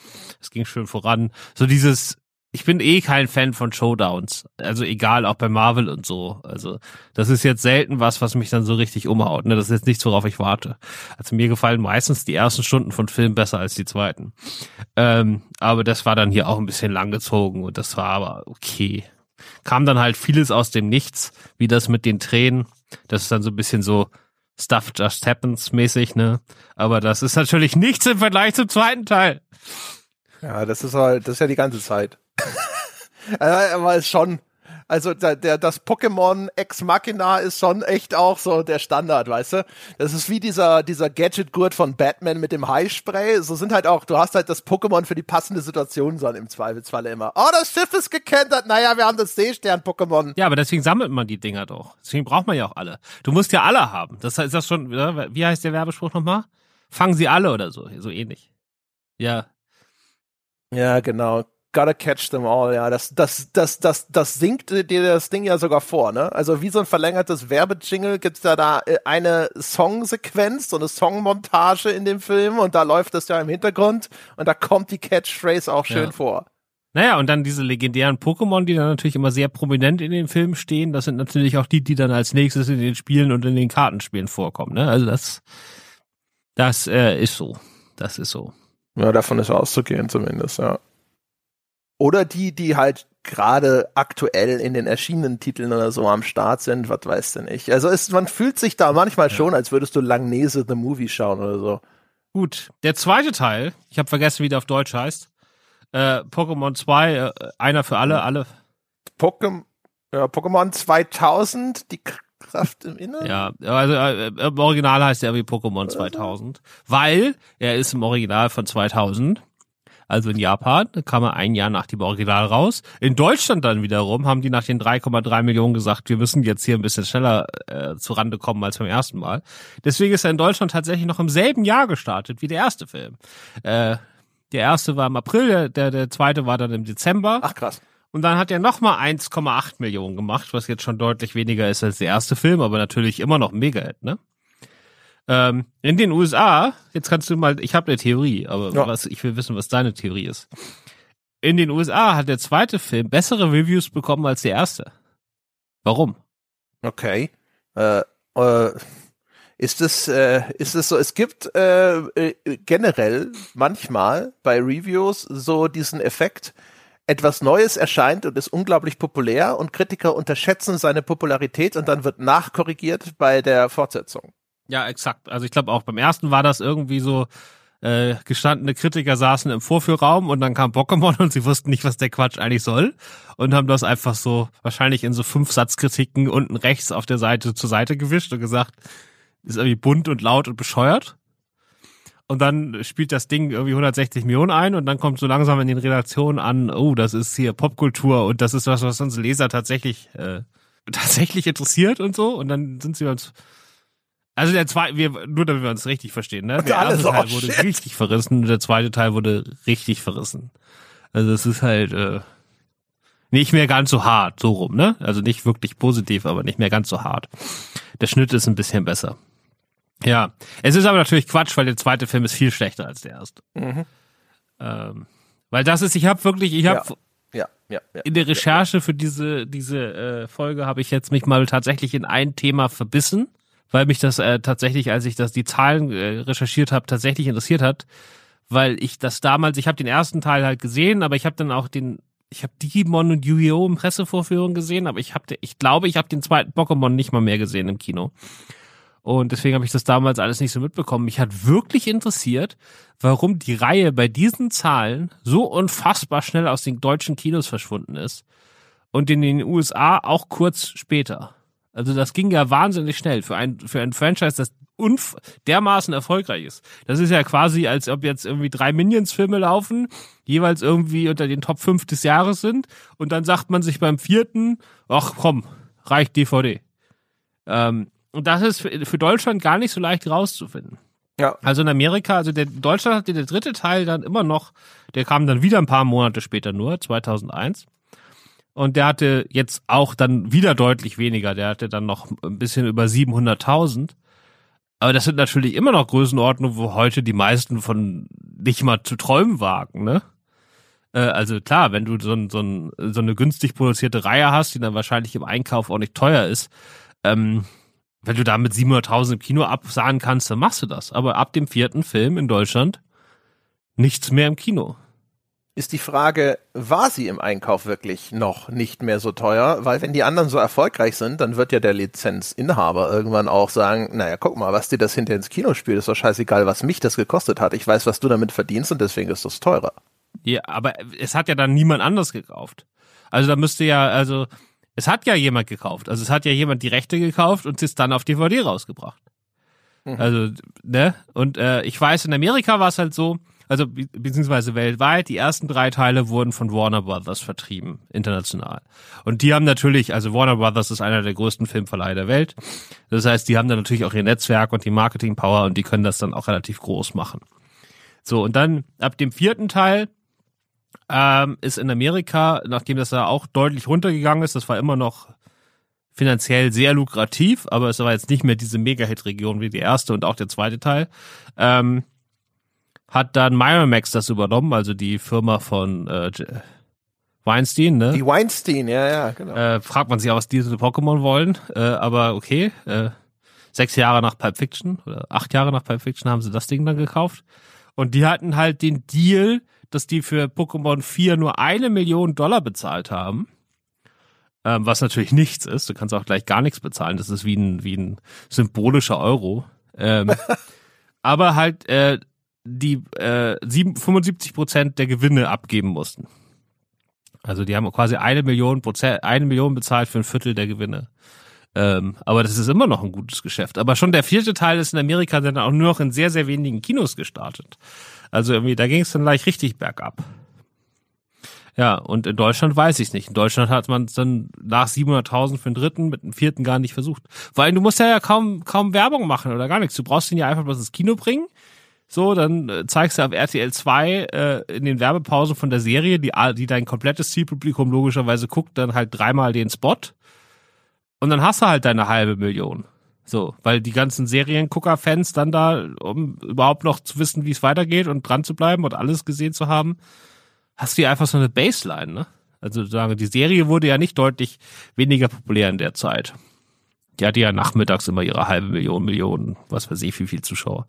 Es ging schön voran. So dieses, ich bin eh kein Fan von Showdowns. Also egal, auch bei Marvel und so. Also das ist jetzt selten was, was mich dann so richtig umhaut. Ne? Das ist jetzt nichts, worauf ich warte. Also mir gefallen meistens die ersten Stunden von Filmen besser als die zweiten. Ähm, aber das war dann hier auch ein bisschen langgezogen und das war aber okay. Kam dann halt vieles aus dem Nichts, wie das mit den Tränen. Das ist dann so ein bisschen so Stuff Just Happens mäßig, ne? Aber das ist natürlich nichts im Vergleich zum zweiten Teil. Ja, das ist halt, das ist ja die ganze Zeit. Aber ist schon, also der, der, das Pokémon Ex Machina ist schon echt auch so der Standard, weißt du? Das ist wie dieser, dieser Gadget-Gurt von Batman mit dem Haispray. So sind halt auch, du hast halt das Pokémon für die passende Situation dann im Zweifelsfalle immer. Oh, das Schiff ist gekentert. Naja, wir haben das Seestern-Pokémon. Ja, aber deswegen sammelt man die Dinger doch. Deswegen braucht man ja auch alle. Du musst ja alle haben. Das ist das schon, wie heißt der Werbespruch nochmal? Fangen sie alle oder so, so ähnlich. Ja. Ja, genau. Gotta catch them all, ja. Das, das, das, das, das singt dir das Ding ja sogar vor, ne? Also wie so ein verlängertes Werbejingle gibt's da da äh, eine Songsequenz, so eine Songmontage in dem Film und da läuft das ja im Hintergrund und da kommt die Catchphrase auch schön Ja. vor. Naja, und dann diese legendären Pokémon, die dann natürlich immer sehr prominent in den Filmen stehen, das sind natürlich auch die, die dann als nächstes in den Spielen und in den Kartenspielen vorkommen. Ne? Also das, das äh, ist so. Das ist so. Ja, davon ist auszugehen zumindest, ja. Oder die, die halt gerade aktuell in den erschienenen Titeln oder so am Start sind, was weiß denn ich. Also ist, man fühlt sich da manchmal schon, als würdest du Langnese The Movie schauen oder so. Gut, der zweite Teil, ich habe vergessen, wie der auf Deutsch heißt. Äh, Pokémon 2, äh, einer für alle, alle. Pokémon, ja, Pokémon 2000, die Kraft im Inneren. Ja, also äh, im Original heißt er wie Pokémon 2000, weil er ist im Original von 2000. Also in Japan kam er ein Jahr nach dem Original raus. In Deutschland dann wiederum haben die nach den 3,3 Millionen gesagt, wir müssen jetzt hier ein bisschen schneller äh, zurande kommen als beim ersten Mal. Deswegen ist er in Deutschland tatsächlich noch im selben Jahr gestartet wie der erste Film. Äh, der erste war im April, der, der, der zweite war dann im Dezember. Ach krass. Und dann hat er nochmal 1,8 Millionen gemacht, was jetzt schon deutlich weniger ist als der erste Film, aber natürlich immer noch ein Mega-Hit, ne? Ähm, in den USA, jetzt kannst du mal, ich habe eine Theorie, aber Ja. was, ich will wissen, was deine Theorie ist. In den USA hat der zweite Film bessere Reviews bekommen als der erste. Warum? Okay. Äh, äh, ist es, äh, ist es so, es gibt äh, äh, generell manchmal bei Reviews so diesen Effekt, etwas Neues erscheint und ist unglaublich populär und Kritiker unterschätzen seine Popularität und dann wird nachkorrigiert bei der Fortsetzung. Ja, exakt. Also ich glaube auch beim ersten war das irgendwie so, äh, gestandene Kritiker saßen im Vorführraum und dann kam Pokémon und sie wussten nicht, was der Quatsch eigentlich soll und haben das einfach so wahrscheinlich in so fünf Satzkritiken unten rechts auf der Seite zur Seite gewischt und gesagt, ist irgendwie bunt und laut und bescheuert. Und dann spielt das Ding irgendwie 160 Millionen ein und dann kommt so langsam in den Redaktionen an, oh, das ist hier Popkultur und das ist was, was unsere Leser tatsächlich äh, tatsächlich interessiert und so. Und dann sind sie uns. Also der zweite, wir, nur damit wir uns richtig verstehen, ne? Der erste Teil wurde shit. richtig verrissen und der zweite Teil wurde richtig verrissen. Also es ist halt äh, nicht mehr ganz so hart, so rum, ne? Also nicht wirklich positiv, aber nicht mehr ganz so hart. Der Schnitt ist ein bisschen besser. Ja, es ist aber natürlich Quatsch, weil der zweite Film ist viel schlechter als der erste. Mhm. Ähm, weil das ist, ich habe wirklich, ich habe ja. Ja, ja, in der Recherche für diese diese äh, Folge habe ich jetzt mich mal tatsächlich in ein Thema verbissen, weil mich das äh, tatsächlich, als ich das die Zahlen äh, recherchiert habe, tatsächlich interessiert hat, weil ich das damals, ich habe den ersten Teil halt gesehen, aber ich habe dann auch den ich habe Digimon und Yu-Gi-Oh! im Pressevorführung gesehen, aber ich habe ich glaube, ich habe den zweiten Pokémon nicht mal mehr gesehen im Kino. Und deswegen habe ich das damals alles nicht so mitbekommen. Mich hat wirklich interessiert, warum die Reihe bei diesen Zahlen so unfassbar schnell aus den deutschen Kinos verschwunden ist. Und in den USA auch kurz später. Also das ging ja wahnsinnig schnell für ein, für ein Franchise, das unf dermaßen erfolgreich ist. Das ist ja quasi, als ob jetzt irgendwie drei Minions-Filme laufen, jeweils irgendwie unter den Top 5 des Jahres sind. Und dann sagt man sich beim vierten, ach komm, reicht DVD. Ähm, und das ist für, für Deutschland gar nicht so leicht rauszufinden. Ja. Also in Amerika, also der Deutschland hatte der dritte Teil dann immer noch, der kam dann wieder ein paar Monate später nur, 2001. Und der hatte jetzt auch dann wieder deutlich weniger. Der hatte dann noch ein bisschen über 700.000. Aber das sind natürlich immer noch Größenordnungen, wo heute die meisten von nicht mal zu träumen wagen, ne? Äh, also klar, wenn du so, ein, so, ein, so eine günstig produzierte Reihe hast, die dann wahrscheinlich im Einkauf auch nicht teuer ist, ähm, wenn du da mit 700.000 im Kino absahen kannst, dann machst du das. Aber ab dem vierten Film in Deutschland nichts mehr im Kino. Ist die Frage, war sie im Einkauf wirklich noch nicht mehr so teuer? Weil wenn die anderen so erfolgreich sind, dann wird ja der Lizenzinhaber irgendwann auch sagen, naja, guck mal, was dir das hinter ins Kino spielt, ist doch scheißegal, was mich das gekostet hat. Ich weiß, was du damit verdienst und deswegen ist das teurer. Ja, aber es hat ja dann niemand anders gekauft. Also da müsste ja, also es hat ja jemand gekauft. Also es hat ja jemand die Rechte gekauft und es dann auf DVD rausgebracht. Mhm. Also, ne? Und äh, ich weiß, in Amerika war es halt so, also be beziehungsweise weltweit, die ersten drei Teile wurden von Warner Brothers vertrieben, international. Und die haben natürlich, also Warner Brothers ist einer der größten Filmverleiher der Welt. Das heißt, die haben dann natürlich auch ihr Netzwerk und die Marketing Power und die können das dann auch relativ groß machen. So, und dann ab dem vierten Teil ähm, ist in Amerika, nachdem das da auch deutlich runtergegangen ist, das war immer noch finanziell sehr lukrativ, aber es war jetzt nicht mehr diese Mega-Hit-Region wie die erste und auch der zweite Teil, ähm, hat dann Miramax das übernommen, also die Firma von äh, Weinstein, ne? Die Weinstein, ja, ja, genau. Äh, fragt man sich auch, was diese Pokémon wollen, äh, aber okay, äh, sechs Jahre nach Pulp Fiction oder acht Jahre nach Pulp Fiction haben sie das Ding dann gekauft und die hatten halt den Deal, dass die für Pokémon 4 nur eine Million Dollar bezahlt haben. Ähm, was natürlich nichts ist. Du kannst auch gleich gar nichts bezahlen. Das ist wie ein, wie ein symbolischer Euro. Ähm, aber halt äh, die äh, 7, 75 Prozent der Gewinne abgeben mussten. Also die haben quasi eine Million Prozent, eine Million bezahlt für ein Viertel der Gewinne. Ähm, aber das ist immer noch ein gutes Geschäft. Aber schon der vierte Teil ist in Amerika dann auch nur noch in sehr, sehr wenigen Kinos gestartet. Also irgendwie, da ging es dann gleich richtig bergab. Ja, und in Deutschland weiß ich nicht. In Deutschland hat man es dann nach 700.000 für den dritten, mit dem vierten gar nicht versucht. Weil du musst ja, ja kaum, kaum Werbung machen oder gar nichts. Du brauchst ihn ja einfach bloß ins Kino bringen. So, dann äh, zeigst du auf RTL 2 äh, in den Werbepausen von der Serie, die, die dein komplettes Zielpublikum logischerweise guckt, dann halt dreimal den Spot. Und dann hast du halt deine halbe Million. So, weil die ganzen Seriengucker-Fans dann da, um überhaupt noch zu wissen, wie es weitergeht und dran zu bleiben und alles gesehen zu haben, hast du ja einfach so eine Baseline, ne? Also sagen, die Serie wurde ja nicht deutlich weniger populär in der Zeit. Die hatte ja nachmittags immer ihre halbe Million, Millionen, was weiß ich, wie viel Zuschauer.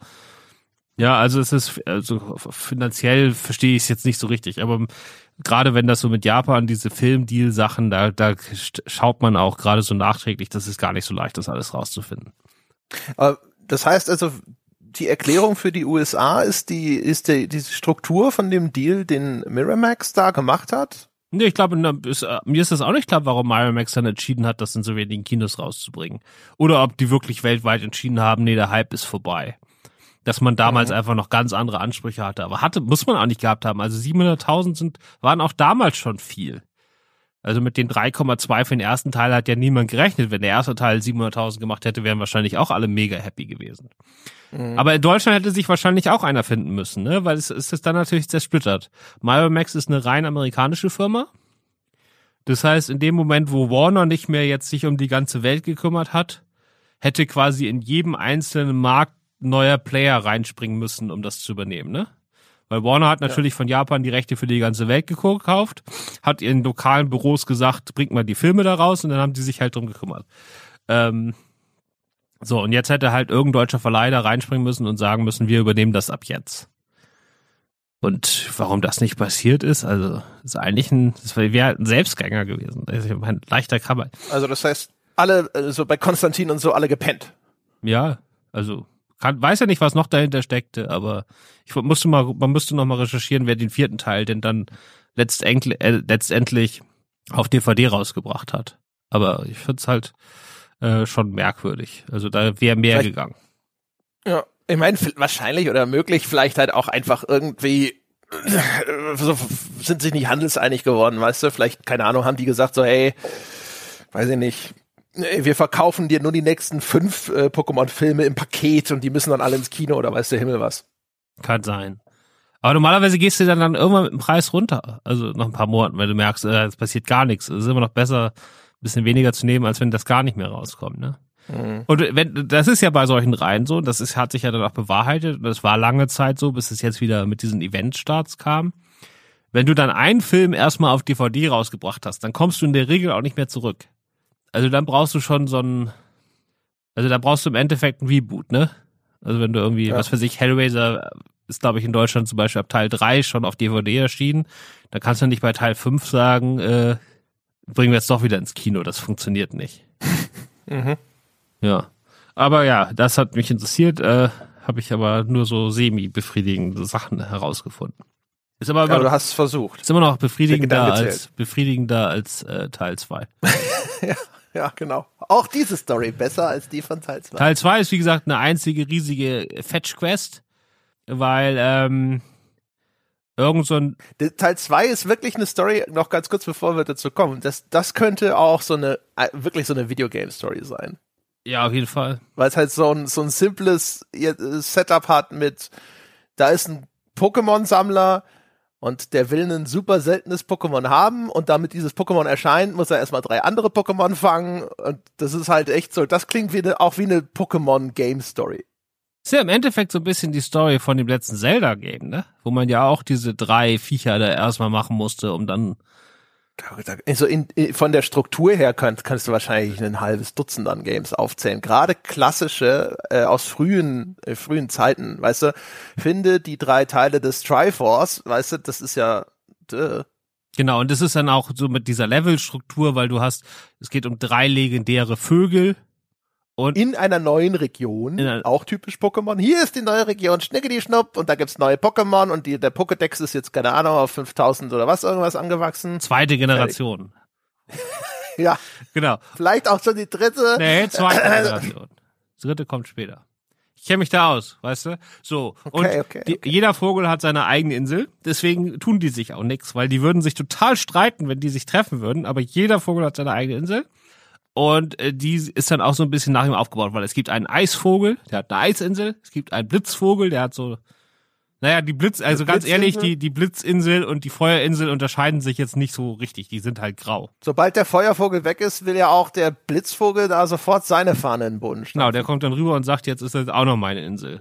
Ja, also es ist, also finanziell verstehe ich es jetzt nicht so richtig, aber gerade wenn das so mit Japan, diese Filmdeal-Sachen, da, da schaut man auch gerade so nachträglich, das ist gar nicht so leicht, das alles rauszufinden. Das heißt also, die Erklärung für die USA ist die, ist die, die Struktur von dem Deal, den Miramax da gemacht hat? Nee, ich glaube, äh, mir ist das auch nicht klar, warum Miramax dann entschieden hat, das in so wenigen Kinos rauszubringen. Oder ob die wirklich weltweit entschieden haben, nee, der Hype ist vorbei dass man damals mhm. einfach noch ganz andere Ansprüche hatte. Aber hatte, muss man auch nicht gehabt haben. Also 700.000 sind, waren auch damals schon viel. Also mit den 3,2 für den ersten Teil hat ja niemand gerechnet. Wenn der erste Teil 700.000 gemacht hätte, wären wahrscheinlich auch alle mega happy gewesen. Mhm. Aber in Deutschland hätte sich wahrscheinlich auch einer finden müssen, ne? weil es, es ist dann natürlich zersplittert. Miramax ist eine rein amerikanische Firma. Das heißt, in dem Moment, wo Warner nicht mehr jetzt sich um die ganze Welt gekümmert hat, hätte quasi in jedem einzelnen Markt neuer Player reinspringen müssen, um das zu übernehmen, ne? Weil Warner hat natürlich ja. von Japan die Rechte für die ganze Welt gekauft, hat ihren lokalen Büros gesagt, bringt mal die Filme da raus und dann haben die sich halt drum gekümmert. Ähm, so, und jetzt hätte halt irgendein deutscher Verleih da reinspringen müssen und sagen müssen, wir übernehmen das ab jetzt. Und warum das nicht passiert ist, also ist eigentlich ein, das wäre ein Selbstgänger gewesen. Also ein leichter Kammer. Also das heißt, alle, so also bei Konstantin und so, alle gepennt. Ja, also kann, weiß ja nicht, was noch dahinter steckte, aber ich musste mal, man müsste noch mal recherchieren, wer den vierten Teil denn dann letztendlich, äh, letztendlich auf DVD rausgebracht hat. Aber ich finde es halt äh, schon merkwürdig. Also da wäre mehr vielleicht, gegangen. Ja, ich meine, wahrscheinlich oder möglich vielleicht halt auch einfach irgendwie äh, so sind sich nicht handelseinig geworden, weißt du? Vielleicht, keine Ahnung, haben die gesagt so, hey, weiß ich nicht, wir verkaufen dir nur die nächsten fünf äh, Pokémon-Filme im Paket und die müssen dann alle ins Kino oder weiß der Himmel was. Kann sein. Aber normalerweise gehst du dann, dann irgendwann mit dem Preis runter. Also nach ein paar Monaten, weil du merkst, äh, es passiert gar nichts. Es ist immer noch besser, ein bisschen weniger zu nehmen, als wenn das gar nicht mehr rauskommt, ne? Mhm. Und wenn, das ist ja bei solchen Reihen so, das ist, hat sich ja dann auch bewahrheitet, und das war lange Zeit so, bis es jetzt wieder mit diesen Eventstarts kam. Wenn du dann einen Film erstmal auf DVD rausgebracht hast, dann kommst du in der Regel auch nicht mehr zurück. Also dann brauchst du schon so ein, also da brauchst du im Endeffekt ein Reboot, ne? Also wenn du irgendwie, ja. was für sich, Hellraiser ist, glaube ich, in Deutschland zum Beispiel ab Teil 3 schon auf DVD erschienen. Da kannst du nicht bei Teil 5 sagen, äh, bringen wir jetzt doch wieder ins Kino, das funktioniert nicht. mhm. Ja. Aber ja, das hat mich interessiert, äh, habe ich aber nur so semi-befriedigende Sachen herausgefunden. Ist aber, aber du hast es versucht. Ist immer noch befriedigender als befriedigender als äh, Teil 2. ja. Ja, genau. Auch diese Story besser als die von Teil 2. Teil 2 ist, wie gesagt, eine einzige riesige Fetch-Quest, weil ähm, irgend so ein... Teil 2 ist wirklich eine Story, noch ganz kurz bevor wir dazu kommen, das, das könnte auch so eine, äh, wirklich so eine Videogame-Story sein. Ja, auf jeden Fall. Weil es halt so ein, so ein simples Setup hat mit, da ist ein Pokémon-Sammler, und der will ein super seltenes Pokémon haben und damit dieses Pokémon erscheint, muss er erstmal drei andere Pokémon fangen. Und das ist halt echt so, das klingt wie eine, auch wie eine Pokémon-Game-Story. Ist ja im Endeffekt so ein bisschen die Story von dem letzten Zelda-Game, ne? Wo man ja auch diese drei Viecher da erstmal machen musste, um dann also in, in, von der Struktur her könnt, kannst du wahrscheinlich ein halbes Dutzend an Games aufzählen. Gerade klassische äh, aus frühen äh, frühen Zeiten, weißt du, finde die drei Teile des Triforce, weißt du, das ist ja duh. Genau, und das ist dann auch so mit dieser Levelstruktur, weil du hast, es geht um drei legendäre Vögel, und in einer neuen Region, auch typisch Pokémon. Hier ist die neue Region Schnickedi Schnupp und da gibt's neue Pokémon und die, der Pokédex ist jetzt, keine Ahnung, auf 5000 oder was irgendwas angewachsen. Zweite Generation. ja. Genau. Vielleicht auch schon die dritte. Nee, zweite Generation. Dritte kommt später. Ich kenne mich da aus, weißt du? So. Okay, und okay, die, okay. jeder Vogel hat seine eigene Insel. Deswegen tun die sich auch nichts, weil die würden sich total streiten, wenn die sich treffen würden. Aber jeder Vogel hat seine eigene Insel. Und äh, die ist dann auch so ein bisschen nach ihm aufgebaut, weil es gibt einen Eisvogel, der hat eine Eisinsel, es gibt einen Blitzvogel, der hat so, naja, die Blitz, also ganz ehrlich, die, die Blitzinsel und die Feuerinsel unterscheiden sich jetzt nicht so richtig, die sind halt grau. Sobald der Feuervogel weg ist, will ja auch der Blitzvogel da sofort seine Fahne in den Boden stellen. Genau, der kommt dann rüber und sagt, jetzt ist das auch noch meine Insel.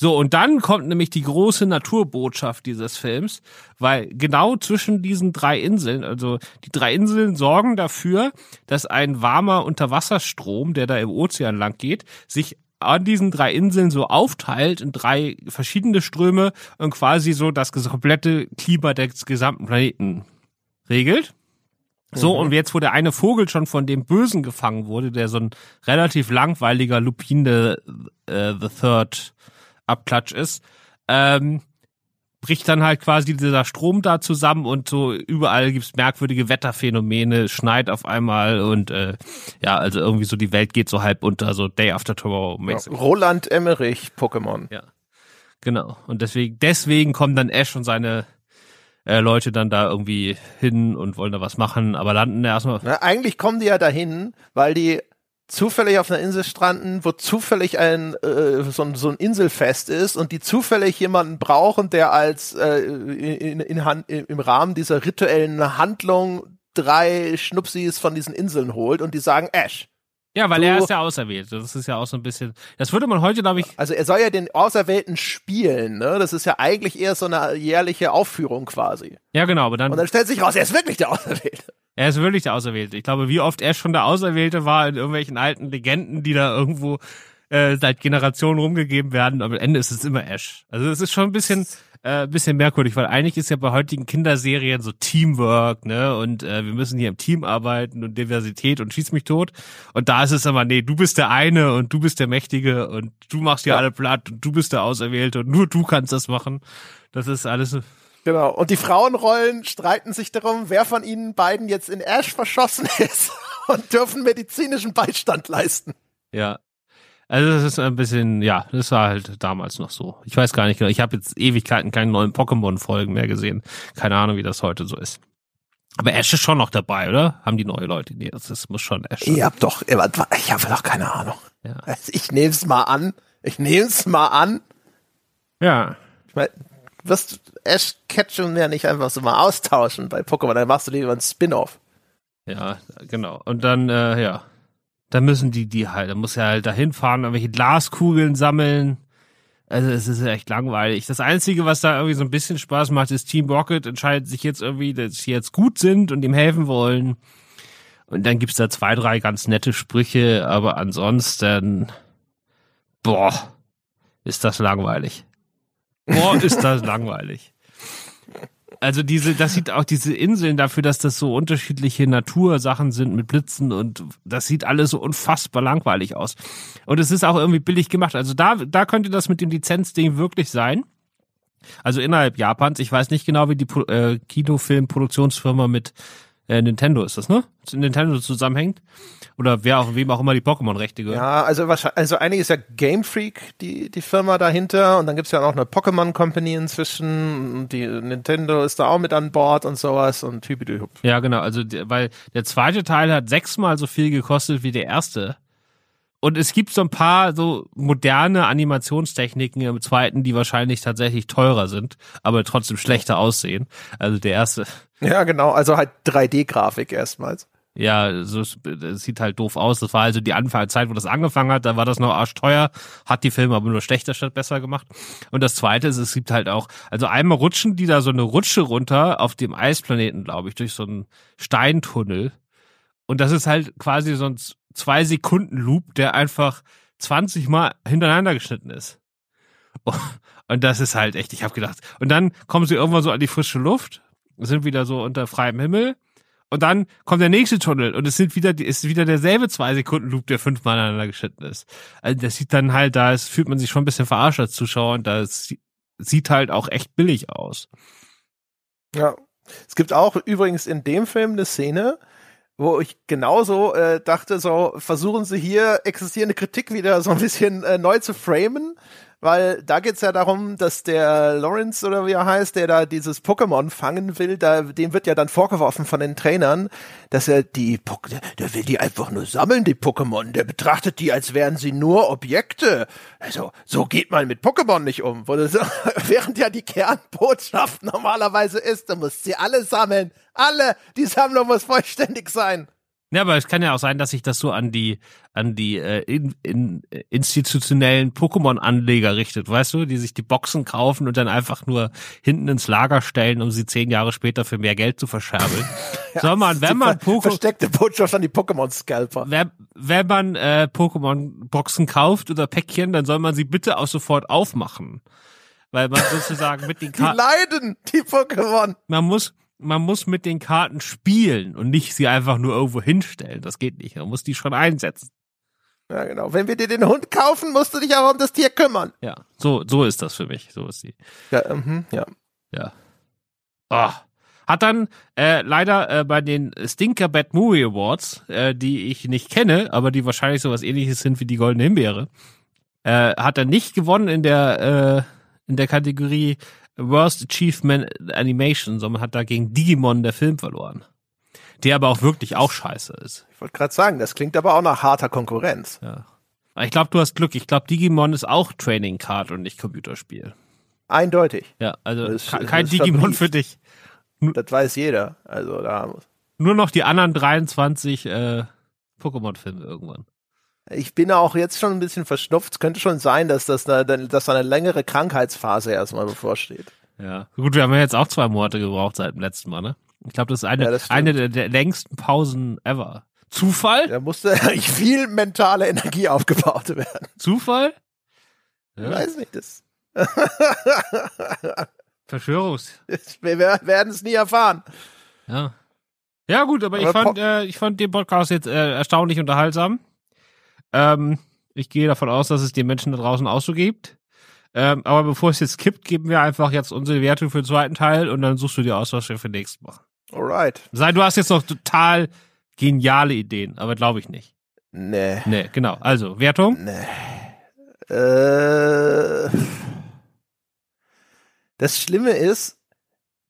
So, und dann kommt nämlich die große Naturbotschaft dieses Films, weil genau zwischen diesen drei Inseln, also die drei Inseln sorgen dafür, dass ein warmer Unterwasserstrom, der da im Ozean lang geht, sich an diesen drei Inseln so aufteilt in drei verschiedene Ströme und quasi so das komplette Klima des gesamten Planeten regelt. So, mhm. und jetzt, wo der eine Vogel schon von dem Bösen gefangen wurde, der so ein relativ langweiliger Lupine äh, the Third Abklatsch ist, ähm, bricht dann halt quasi dieser Strom da zusammen und so überall gibt's merkwürdige Wetterphänomene, schneit auf einmal und äh, ja, also irgendwie so die Welt geht so halb unter, so Day After Tomorrow mäßig. Roland Emmerich Pokémon. Ja. Genau. Und deswegen, deswegen kommen dann Ash und seine äh, Leute dann da irgendwie hin und wollen da was machen, aber landen erstmal. Na, eigentlich kommen die ja dahin, weil die zufällig auf einer Insel stranden, wo zufällig ein äh, so, ein so ein Inselfest ist und die zufällig jemanden brauchen, der als äh, in, in, in, im Rahmen dieser rituellen Handlung drei Schnupsis von diesen Inseln holt und die sagen Ash. Ja, weil du, er ist ja auserwählt. Das ist ja auch so ein bisschen. Das würde man heute, glaube ich. Also er soll ja den Auserwählten spielen, ne? Das ist ja eigentlich eher so eine jährliche Aufführung quasi. Ja, genau, aber dann. Und dann stellt sich raus, er ist wirklich der Auserwählte. Er ist wirklich der Auserwählte. Ich glaube, wie oft er schon der Auserwählte war in irgendwelchen alten Legenden, die da irgendwo äh, seit Generationen rumgegeben werden. Aber am Ende ist es immer Ash. Also es ist schon ein bisschen äh, bisschen merkwürdig, weil eigentlich ist ja bei heutigen Kinderserien so Teamwork, ne? Und äh, wir müssen hier im Team arbeiten und Diversität und schieß mich tot. Und da ist es aber, nee, du bist der eine und du bist der Mächtige und du machst hier ja. alle platt und du bist der Auserwählte und nur du kannst das machen. Das ist alles Genau. Und die Frauenrollen streiten sich darum, wer von ihnen beiden jetzt in Ash verschossen ist und dürfen medizinischen Beistand leisten. Ja. Also das ist ein bisschen, ja, das war halt damals noch so. Ich weiß gar nicht genau. Ich habe jetzt Ewigkeiten keine neuen Pokémon-Folgen mehr gesehen. Keine Ahnung, wie das heute so ist. Aber Ash ist schon noch dabei, oder? Haben die neue Leute? Nee, das, das muss schon Ash sein. Ich hab doch, ich habe doch keine Ahnung. Ja. Ich nehme es mal an. Ich nehme es mal an. Ja. Ich meine, wirst Ash Ketchum ja nicht einfach so mal austauschen bei Pokémon, dann machst du lieber ein Spin-off. Ja, genau. Und dann, äh, ja, dann müssen die die halt, dann muss er halt dahin fahren, irgendwelche Glaskugeln sammeln. Also es ist echt langweilig. Das Einzige, was da irgendwie so ein bisschen Spaß macht, ist Team Rocket entscheidet sich jetzt irgendwie, dass sie jetzt gut sind und ihm helfen wollen. Und dann gibt's da zwei, drei ganz nette Sprüche, aber ansonsten, boah, ist das langweilig. Boah, ist das langweilig. Also diese, das sieht auch diese Inseln dafür, dass das so unterschiedliche Natursachen sind mit Blitzen und das sieht alles so unfassbar langweilig aus. Und es ist auch irgendwie billig gemacht. Also da, da könnte das mit dem Lizenzding wirklich sein. Also innerhalb Japans. Ich weiß nicht genau, wie die äh, Kinofilmproduktionsfirma mit äh, Nintendo ist das, ne? Nintendo zusammenhängt. Oder wer auch, wem auch immer die Pokémon-Rechte gehören. Ja, also wahrscheinlich, also eigentlich ist ja Game Freak die, die Firma dahinter und dann gibt's ja auch eine Pokémon Company inzwischen und die Nintendo ist da auch mit an Bord und sowas und hübidühüb. Ja, genau, also weil der zweite Teil hat sechsmal so viel gekostet wie der erste. Und es gibt so ein paar so moderne Animationstechniken im zweiten, die wahrscheinlich tatsächlich teurer sind, aber trotzdem schlechter aussehen. Also der erste. Ja, genau. Also halt 3D-Grafik erstmals. Ja, so das sieht halt doof aus. Das war also die Anfangszeit, wo das angefangen hat. Da war das noch arschteuer, hat die Filme aber nur schlechter statt besser gemacht. Und das Zweite ist, es gibt halt auch, also einmal rutschen die da so eine Rutsche runter auf dem Eisplaneten, glaube ich, durch so einen Steintunnel. Und das ist halt quasi so ein zwei Sekunden Loop, der einfach 20 Mal hintereinander geschnitten ist. Und das ist halt echt, ich habe gedacht. Und dann kommen sie irgendwann so an die frische Luft, sind wieder so unter freiem Himmel. Und dann kommt der nächste Tunnel und es sind wieder, ist wieder derselbe zwei Sekunden Loop, der fünfmal aneinander geschnitten ist. Also das sieht dann halt, da ist, fühlt man sich schon ein bisschen verarscht als Zuschauer und das sieht halt auch echt billig aus. Ja. Es gibt auch übrigens in dem Film eine Szene, wo ich genauso äh, dachte, so versuchen sie hier existierende Kritik wieder so ein bisschen äh, neu zu framen, weil da geht's ja darum, dass der Lawrence oder wie er heißt, der da dieses Pokémon fangen will, da dem wird ja dann vorgeworfen von den Trainern, dass er die der, der will die einfach nur sammeln, die Pokémon, der betrachtet die als wären sie nur Objekte. Also so geht man mit Pokémon nicht um, das, während ja die Kernbotschaft normalerweise ist, du musst sie alle sammeln, alle, die Sammlung muss vollständig sein. Ja, aber es kann ja auch sein, dass sich das so an die an die äh, in, in, institutionellen Pokémon-Anleger richtet, weißt du, die sich die Boxen kaufen und dann einfach nur hinten ins Lager stellen, um sie zehn Jahre später für mehr Geld zu verscherbeln. ja, Soll man, wenn man Pokémon versteckte Botschaft an die Pokémon-Scalper. Wenn, wenn man äh, Pokémon-Boxen kauft oder Päckchen, dann soll man sie bitte auch sofort aufmachen, weil man sozusagen mit den Karten die leiden die Pokémon. Man muss man muss mit den Karten spielen und nicht sie einfach nur irgendwo hinstellen. Das geht nicht. Man muss die schon einsetzen. Ja, genau. Wenn wir dir den Hund kaufen, musst du dich auch um das Tier kümmern. Ja, so, so ist das für mich. So ist die. Ja, mhm, ja. Ja. Oh. Hat dann äh, leider äh, bei den Stinker Bad Movie Awards, äh, die ich nicht kenne, aber die wahrscheinlich sowas ähnliches sind wie die Goldene Himbeere, äh, hat er nicht gewonnen in der, äh, in der Kategorie Worst Achievement Animation, sondern hat da gegen Digimon der Film verloren. Der aber auch wirklich auch scheiße ist. Ich wollte gerade sagen, das klingt aber auch nach harter Konkurrenz. Ja. Ich glaube, du hast Glück. Ich glaube, Digimon ist auch Training Card und nicht Computerspiel. Eindeutig. Ja, also ist- kein Digimon für dich. Das weiß jeder. Also da muss. Nur noch die anderen 23 äh, Pokémon-Filme irgendwann. Ich bin auch jetzt schon ein bisschen verschnupft. Es könnte schon sein, dass das eine, dass da eine längere Krankheitsphase erstmal bevorsteht. Ja. Gut, wir haben ja jetzt auch zwei Monate gebraucht seit dem letzten Mal, ne? Ich glaube, das ist eine, Ja, das eine der, der längsten Pausen ever. Zufall? Da musste viel mentale Energie aufgebaut werden. Zufall? Ich Ja. weiß nicht, das, Verschwörungs. wir werden es nie erfahren. Ja. Ja, gut, aber, ich Aber fand, Po- äh, ich fand den Podcast jetzt äh, erstaunlich unterhaltsam. Ähm, ich gehe davon aus, dass es den Menschen da draußen auch so gibt. Ähm, aber bevor es jetzt kippt, geben wir einfach jetzt unsere Wertung für den zweiten Teil und dann suchst du dir aus, was wir für den nächsten machen. Alright. Sei, du hast jetzt noch total geniale Ideen, aber glaube ich nicht. Nee. Nee, genau. Also, Wertung? Nee. Äh, das Schlimme ist,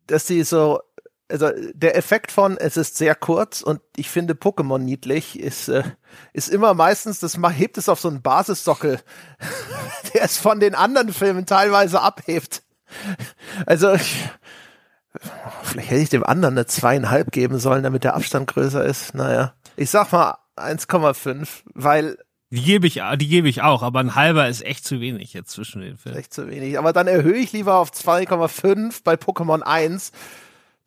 dass die so, also der Effekt von, es ist sehr kurz und ich finde Pokémon niedlich, ist, äh, ist immer meistens, das hebt es auf so einen Basissockel, der es von den anderen Filmen teilweise abhebt. Also, ich, vielleicht hätte ich dem anderen eine zweieinhalb geben sollen, damit der Abstand größer ist. Naja, ich sag mal 1,5, weil Die gebe ich, die gebe ich auch, aber ein halber ist echt zu wenig jetzt zwischen den Filmen. Echt zu wenig. Aber dann erhöhe ich lieber auf 2,5 bei Pokémon 1,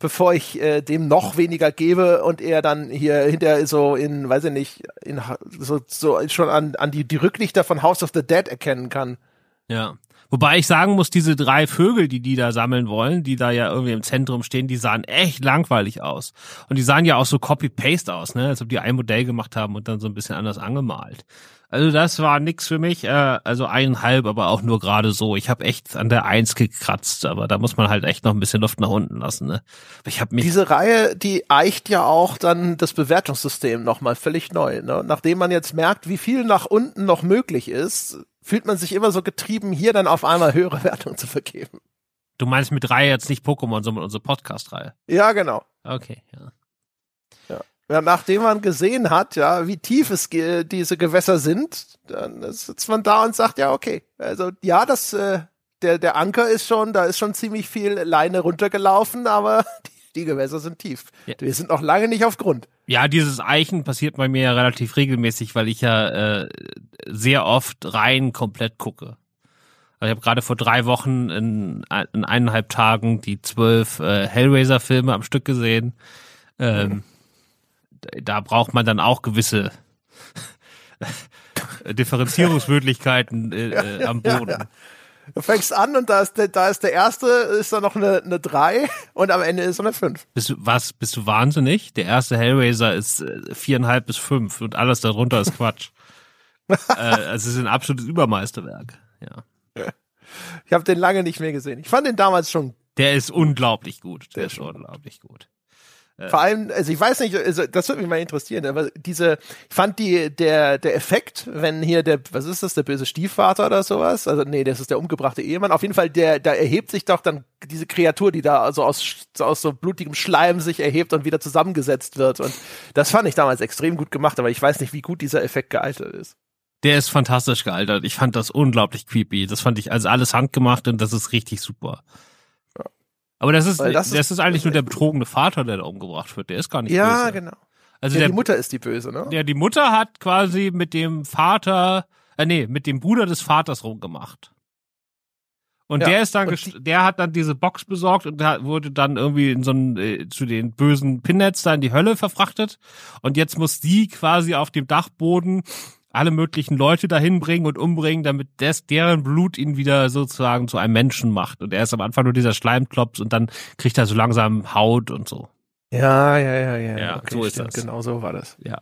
bevor ich äh, dem noch weniger gebe und er dann hier hinter so in, weiß ich nicht, in so, so schon an, an die, die Rücklichter von House of the Dead erkennen kann. Ja. Wobei ich sagen muss, diese drei Vögel, die die da sammeln wollen, die da ja irgendwie im Zentrum stehen, die sahen echt langweilig aus. Und die sahen ja auch so Copy-Paste aus, ne? Als ob die ein Modell gemacht haben und dann so ein bisschen anders angemalt. Also das war nix für mich, äh, also eineinhalb, aber auch nur gerade so. Ich habe echt an der Eins gekratzt, aber da muss man halt echt noch ein bisschen Luft nach unten lassen, ne? Ich habe mich Diese Reihe, die eicht ja auch dann das Bewertungssystem nochmal völlig neu. Ne? Nachdem man jetzt merkt, wie viel nach unten noch möglich ist, fühlt man sich immer so getrieben, hier dann auf einmal höhere Wertungen zu vergeben. Du meinst mit Reihe jetzt nicht Pokémon, sondern unsere Podcast-Reihe. Ja, genau. Okay, ja. Ja, nachdem man gesehen hat, ja, wie tief es ge diese Gewässer sind, dann sitzt man da und sagt, ja, okay. Also ja, das äh, der der Anker ist schon, da ist schon ziemlich viel Leine runtergelaufen, aber die, die Gewässer sind tief. Ja. Wir sind noch lange nicht auf Grund. Ja, dieses Eichen passiert bei mir ja relativ regelmäßig, weil ich ja äh, sehr oft rein komplett gucke. Also ich habe gerade vor drei Wochen in, in eineinhalb Tagen die zwölf äh, Hellraiser-Filme am Stück gesehen. Ähm, Da braucht man dann auch gewisse Differenzierungsmöglichkeiten äh, äh, am Boden. Du fängst an und da ist der, da ist der erste, ist da noch eine, eine drei und am Ende ist so eine fünf. Bist du, was, bist du wahnsinnig? Der erste Hellraiser ist äh, viereinhalb bis fünf und alles darunter ist Quatsch. äh, also es ist ein absolutes Übermeisterwerk. Ja. Ich habe den lange nicht mehr gesehen. Ich fand den damals schon Der ist unglaublich gut. Der Sehr ist unglaublich gut. Vor allem, also ich weiß nicht, also das würde mich mal interessieren, aber diese, ich fand die, der, der Effekt, wenn hier der, was ist das, der böse Stiefvater oder sowas? Also nee, das ist der umgebrachte Ehemann. Auf jeden Fall, der, da erhebt sich doch dann diese Kreatur, die da also aus, so aus so blutigem Schleim sich erhebt und wieder zusammengesetzt wird. Und das fand ich damals extrem gut gemacht, aber ich weiß nicht, wie gut dieser Effekt gealtert ist. Der ist fantastisch gealtert. Ich fand das unglaublich creepy. Das fand ich also alles handgemacht und das ist richtig super. Aber das ist, das, das ist- ist eigentlich nur der betrogene Vater, der da umgebracht wird. Der ist gar nicht Ja, böse. genau. Also Ja, der, die Mutter ist die Böse, ne? der, die Mutter hat quasi mit dem Vater, äh, nee, mit dem Bruder des Vaters rumgemacht. Und Ja, der ist dann, gest- der hat dann diese Box besorgt und wurde dann irgendwie in so einen, äh, zu den bösen Pinheads da in die Hölle verfrachtet. Und jetzt muss die quasi auf dem Dachboden alle möglichen Leute dahin bringen und umbringen, damit des, deren Blut ihn wieder sozusagen zu einem Menschen macht. Und er ist am Anfang nur dieser Schleimklops und dann kriegt er so langsam Haut und so. Ja, ja, ja, ja. Ja, so ist stimmt, das. Genau so war das. Ja.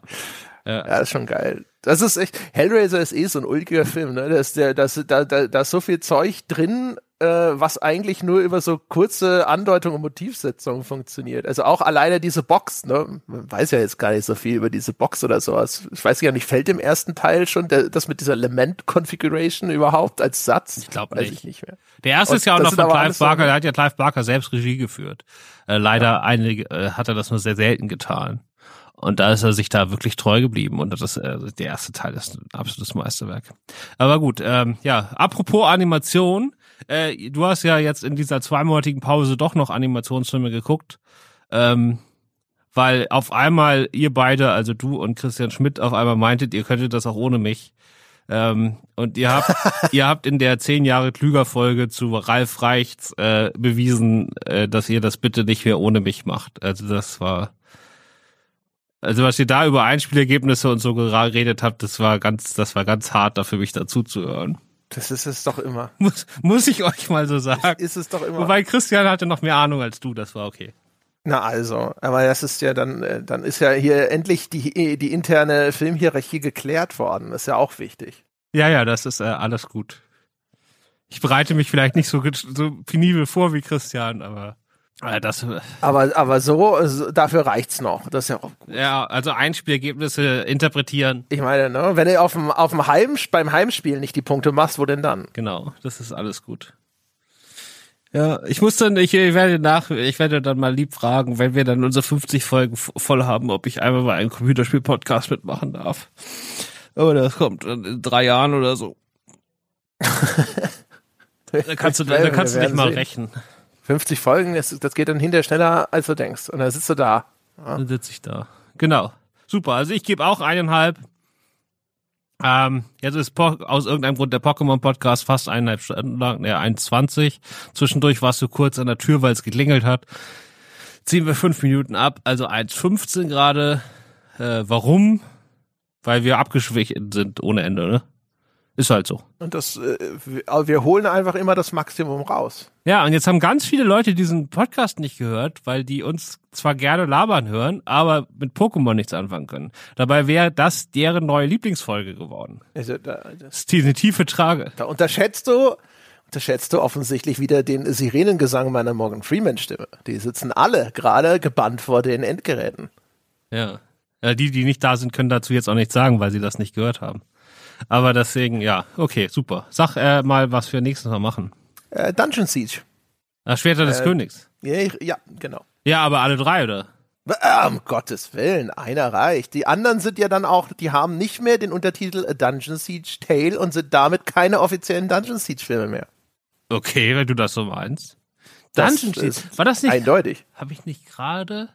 Ja, ist schon geil. Das ist echt, Hellraiser ist eh so ein ulkiger Film, ne? Da ist der, da, ist- da, da, da ist so viel Zeug drin, äh, was eigentlich nur über so kurze Andeutung und Motivsetzung funktioniert. Also auch alleine diese Box, ne? Man weiß ja jetzt gar nicht so viel über diese Box oder sowas. Ich weiß gar nicht, fällt im ersten Teil schon der, das mit dieser Element-Configuration überhaupt als Satz? Ich glaube nicht. ich nicht mehr. Der erste Und ist ja auch noch von Clive Barker, da hat ja Clive Barker selbst Regie geführt. Äh, leider einige, äh, hat er das nur sehr selten getan. Und da ist er sich da wirklich treu geblieben. Und das, äh, der erste Teil ist ein absolutes Meisterwerk. Aber gut, ähm, ja, apropos Animation, äh, du hast ja jetzt in dieser zweimonatigen Pause doch noch Animationsfilme geguckt. Ähm, weil auf einmal ihr beide, also du und Christian Schmidt, auf einmal meintet, ihr könntet das auch ohne mich. Ähm, und ihr habt, ihr habt in der zehn Jahre klüger Folge zu Ralf Reichts äh, bewiesen, äh, dass ihr das bitte nicht mehr ohne mich macht. Also das war, also was ihr da über Einspielergebnisse und so geredet habt, das war ganz, das war ganz hart, da für mich dazu zu hören. Das ist es doch immer. Muss, muss ich euch mal so sagen. Ist es doch immer. Wobei Christian hatte noch mehr Ahnung als du, das war okay. Na also, aber das ist ja dann, äh, dann ist ja hier endlich die, die interne Filmhierarchie geklärt worden. Das ist ja auch wichtig. Ja, ja, das ist äh, alles gut. Ich bereite mich vielleicht nicht so, so penibel vor wie Christian, aber äh, das, äh, Aber, aber so, dafür reicht's noch. Das ist ja auch gut. ja, also Einspielergebnisse interpretieren, Ich meine, ne, wenn du auf dem, auf dem Heim, beim Heimspiel nicht die Punkte machst, wo denn dann? genau, das ist alles gut. Ja, ich muss dann, ich, ich werde nach, ich werde dann mal lieb fragen, wenn wir dann unsere 50 Folgen voll haben, ob ich einmal bei einem Computerspiel-Podcast mitmachen darf. Aber das kommt in drei Jahren oder so. Da kannst du, da kannst du nicht mal sehen. rechnen. 50 Folgen, das, das geht dann hinterher schneller, als du denkst. Und dann sitzt du da. Dann sitze ich da. Genau. Super. Also ich gebe auch eineinhalb. Ähm, jetzt ist po aus irgendeinem Grund der Pokémon-Podcast fast eineinhalb Stunden lang, ne, 1,20. Zwischendurch warst du kurz an der Tür, weil es geklingelt hat. Ziehen wir fünf Minuten ab, also 1,15 gerade. Äh, warum? Weil wir abgeschwächt sind ohne Ende, ne? Ist halt so. Und das, äh, wir, holen einfach immer das Maximum raus. Ja, und jetzt haben ganz viele Leute diesen Podcast nicht gehört, weil die uns zwar gerne labern hören, aber mit Pokémon nichts anfangen können. Dabei wäre das deren neue Lieblingsfolge geworden. Also, da, das, ist eine tiefe Trage. da unterschätzt du, unterschätzt du offensichtlich wieder den Sirenengesang meiner Morgan Freeman Stimme. Die sitzen alle gerade gebannt vor den Endgeräten. Ja. ja. Die, die nicht da sind, können dazu jetzt auch nichts sagen, weil sie das nicht gehört haben. Aber deswegen, ja, okay, super. Sag äh, mal, was wir nächstes Mal machen. Äh, Dungeon Siege. Das Schwerter des Äh, Königs. Ja, ja, genau. Ja, aber alle drei, oder? Ah, Um Gottes Willen, einer reicht. Die anderen sind ja dann auch, die haben nicht mehr den Untertitel A Dungeon Siege Tale und sind damit keine offiziellen Dungeon Siege Filme mehr. Okay, wenn du das so meinst. Dungeon Siege. War das nicht, Eindeutig. habe ich nicht gerade,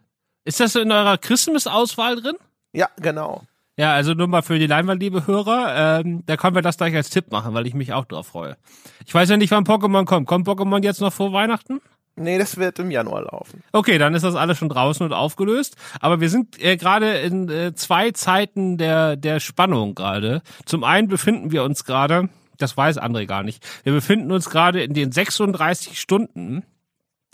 ist das in eurer Christmas-Auswahl drin? Ja, genau. Ja, also nur mal für die Leinwand, liebe Hörer, ähm, da können wir das gleich als Tipp machen, weil ich mich auch drauf freue. Ich weiß ja nicht, wann Pokémon kommt. Kommt Pokémon jetzt noch vor Weihnachten? Nee, das wird im Januar laufen. Okay, dann ist das alles schon draußen und aufgelöst. Aber wir sind äh, gerade in äh, zwei Zeiten der, der Spannung gerade. Zum einen befinden wir uns gerade, das weiß André gar nicht, wir befinden uns gerade in den 36 Stunden,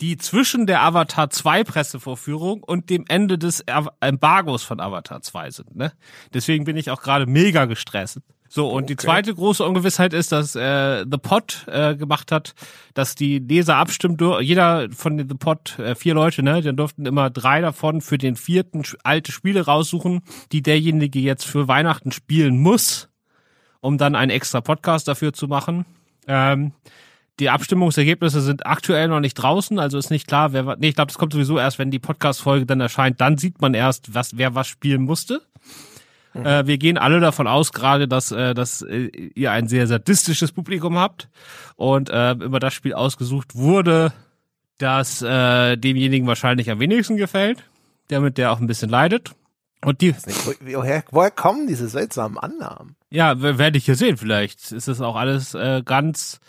die zwischen der Avatar 2 Pressevorführung und dem Ende des Embargos von Avatar 2 sind. Ne? Deswegen bin ich auch gerade mega gestresst. So, und die Okay. zweite große Ungewissheit ist, dass äh, The Pod äh, gemacht hat, dass die Leser abstimmen dur- Jeder von den The Pod, äh, vier Leute, ne, dann durften immer drei davon für den vierten alte Spiele raussuchen, die derjenige jetzt für Weihnachten spielen muss, um dann einen extra Podcast dafür zu machen. Ähm, die Abstimmungsergebnisse sind aktuell noch nicht draußen, also ist nicht klar, wer nee, ich glaube, das kommt sowieso erst, wenn die Podcast-Folge dann erscheint, dann sieht man erst, was, wer was spielen musste. Äh, wir gehen alle davon aus, gerade, dass, äh, dass äh, ihr ein sehr sadistisches Publikum habt und äh, immer das Spiel ausgesucht wurde, das äh, demjenigen wahrscheinlich am wenigsten gefällt, damit der auch ein bisschen leidet. Und die, Wo- Woher, woher kommen diese seltsamen Annahmen? ja, werde ich hier sehen. Vielleicht ist es auch alles äh, ganz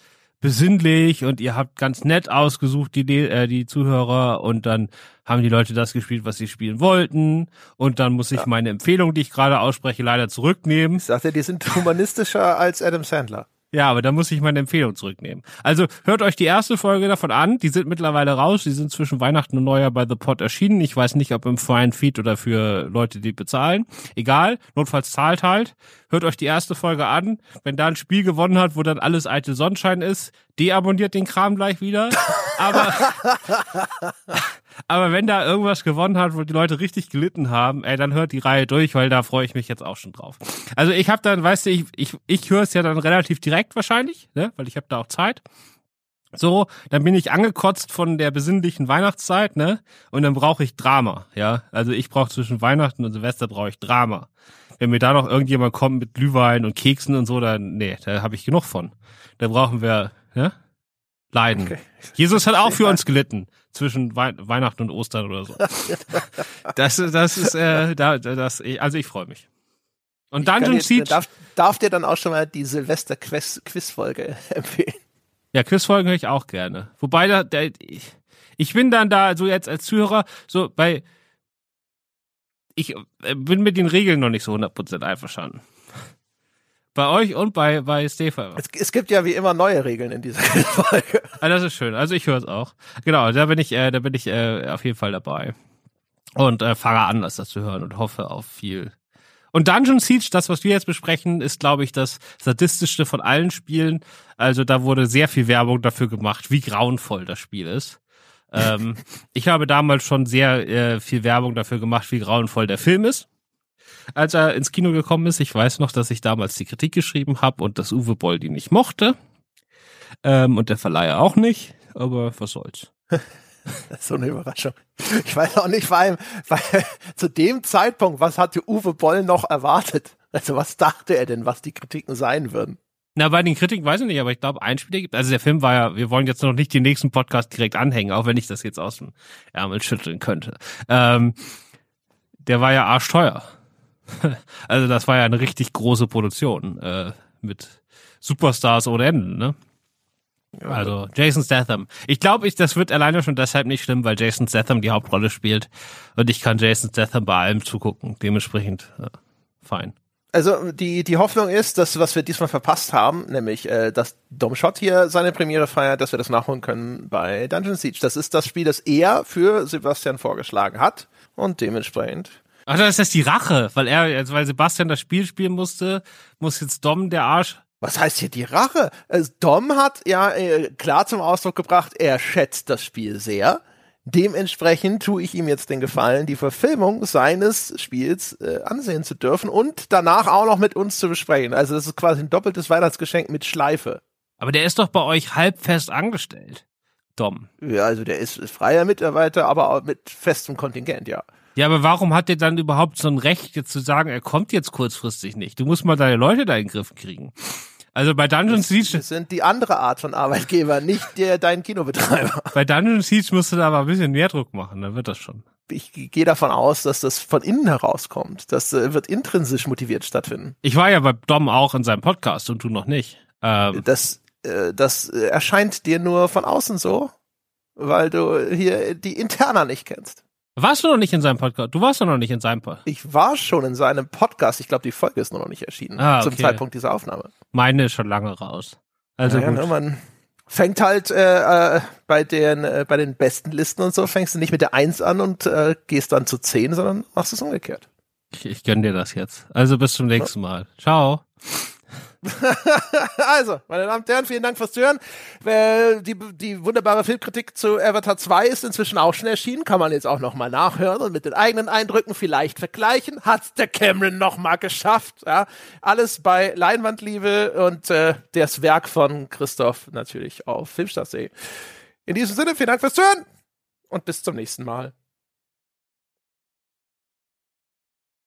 besinnlich und ihr habt ganz nett ausgesucht, die, äh, die Zuhörer, und dann haben die Leute das gespielt, was sie spielen wollten. Und dann muss ich meine Empfehlung, die ich gerade ausspreche, leider zurücknehmen. Ich sagte, die sind humanistischer als Adam Sandler. Ja, aber da muss ich meine Empfehlung zurücknehmen. Also hört euch die erste Folge davon an. Die sind mittlerweile raus. Die sind zwischen Weihnachten und Neujahr bei The Pod erschienen. Ich weiß nicht, ob im freien Feed oder für Leute, die bezahlen. Egal. Notfalls zahlt halt. Hört euch die erste Folge an. Wenn da ein Spiel gewonnen hat, wo dann alles alte Sonnenschein ist, deabonniert den Kram gleich wieder. Aber, aber wenn da irgendwas gewonnen hat, wo die Leute richtig gelitten haben, ey, dann hört die Reihe durch, weil da freue ich mich jetzt auch schon drauf. Also ich habe dann, weißt du, ich, ich, ich höre es ja dann relativ direkt wahrscheinlich, ne? weil ich habe da auch Zeit. So, dann bin ich angekotzt von der besinnlichen Weihnachtszeit, ne? Und dann brauche ich Drama, ja. Also ich brauche zwischen Weihnachten und Silvester brauche ich Drama. Wenn mir da noch irgendjemand kommt mit Glühwein und Keksen und so, dann nee, da habe ich genug von. Da brauchen wir, ja, Leiden. Okay. Jesus hat auch für uns gelitten zwischen Wei Weihnachten und Ostern oder so. Das, das ist, äh, da, das, also ich freue mich. Und Dungeon jetzt, Siege. Darf, darf dir dann auch schon mal die Silvester-Quiz-Folge empfehlen? Ja, Quizfolgen höre ich auch gerne. Wobei da, der, ich, ich bin dann da so jetzt als Zuhörer so bei, ich äh, bin mit den Regeln noch nicht so 100% einverstanden. Bei euch und bei, bei Stefan. Es, es gibt ja wie immer neue Regeln in dieser Folge. Ah, das ist schön. Also ich höre es auch. Genau, da bin ich, äh, da bin ich äh, auf jeden Fall dabei. Und äh, fange an, das zu hören und hoffe auf viel. Und Dungeon Siege, das, was wir jetzt besprechen, ist, glaube ich, das statistischste von allen Spielen. Also da wurde sehr viel Werbung dafür gemacht, wie grauenvoll das Spiel ist. ähm, ich habe damals schon sehr äh, viel Werbung dafür gemacht, wie grauenvoll der Film ist als er ins Kino gekommen ist. Ich weiß noch, dass ich damals die Kritik geschrieben habe und dass Uwe Boll die nicht mochte. Ähm, und der Verleiher auch nicht, aber was soll's. So eine Überraschung. Ich weiß auch nicht, weil, weil zu dem Zeitpunkt, was hatte Uwe Boll noch erwartet? Also was dachte er denn, was die Kritiken sein würden? Na, bei den Kritiken weiß ich nicht, aber ich glaube, ein Spiel gibt. Also der Film war ja, wir wollen jetzt noch nicht den nächsten Podcast direkt anhängen, auch wenn ich das jetzt aus dem Ärmel schütteln könnte. Ähm, der war ja arschteuer. also das war ja eine richtig große Produktion äh, mit Superstars ohne Ende, ne? Also Jason Statham. Ich glaube, ich, das wird alleine schon deshalb nicht schlimm, weil Jason Statham die Hauptrolle spielt und ich kann Jason Statham bei allem zugucken. Dementsprechend äh, fein. Also die die Hoffnung ist, dass was wir diesmal verpasst haben, nämlich äh, dass Dom Schott hier seine Premiere feiert, dass wir das nachholen können bei Dungeon Siege. Das ist das Spiel, das er für Sebastian vorgeschlagen hat und dementsprechend Ach, das ist die Rache, weil er, also weil Sebastian das Spiel spielen musste, muss jetzt Dom der Arsch. Was heißt hier die Rache? Also Dom hat ja äh, klar zum Ausdruck gebracht, er schätzt das Spiel sehr. Dementsprechend tue ich ihm jetzt den Gefallen, die Verfilmung seines Spiels äh, ansehen zu dürfen und danach auch noch mit uns zu besprechen. Also das ist quasi ein doppeltes Weihnachtsgeschenk mit Schleife. Aber der ist doch bei euch halbfest angestellt, Dom. Ja, also der ist, ist freier Mitarbeiter, aber auch mit festem Kontingent, ja. Ja, aber warum hat der dann überhaupt so ein Recht, jetzt zu sagen, er kommt jetzt kurzfristig nicht? Du musst mal deine Leute da in den Griff kriegen. Also bei Dungeon Siege. Das sind die andere Art von Arbeitgeber, nicht der dein Kinobetreiber. Bei Dungeon Siege musst du da aber ein bisschen mehr Druck machen, dann wird das schon. Ich gehe davon aus, dass das von innen herauskommt. Das äh, wird intrinsisch motiviert stattfinden. Ich war ja bei Dom auch in seinem Podcast und du noch nicht. Ähm, das, äh, das erscheint dir nur von außen so, weil du hier die Interna nicht kennst. Warst du noch nicht in seinem Podcast? Du warst doch noch nicht in seinem Podcast. Ich war schon in seinem Podcast. Ich glaube, die Folge ist noch nicht erschienen. Ah, okay. Zum Zeitpunkt dieser Aufnahme. Meine ist schon lange raus. Also naja, gut. Ne, man fängt halt äh, äh, bei den äh, bei den besten Listen und so fängst du nicht mit der Eins an und äh, gehst dann zu zehn, sondern machst es umgekehrt. Ich, ich gönn dir das jetzt. Also bis zum nächsten Mal. Ciao. also, meine Damen und Herren, vielen Dank fürs Zuhören. Die, die wunderbare Filmkritik zu Avatar 2 ist inzwischen auch schon erschienen. Kann man jetzt auch nochmal nachhören und mit den eigenen Eindrücken vielleicht vergleichen. Hat der Cameron nochmal geschafft. Ja, alles bei Leinwandliebe und äh, das Werk von Christoph natürlich auf Filmstarts.de. In diesem Sinne, vielen Dank fürs Zuhören und bis zum nächsten Mal.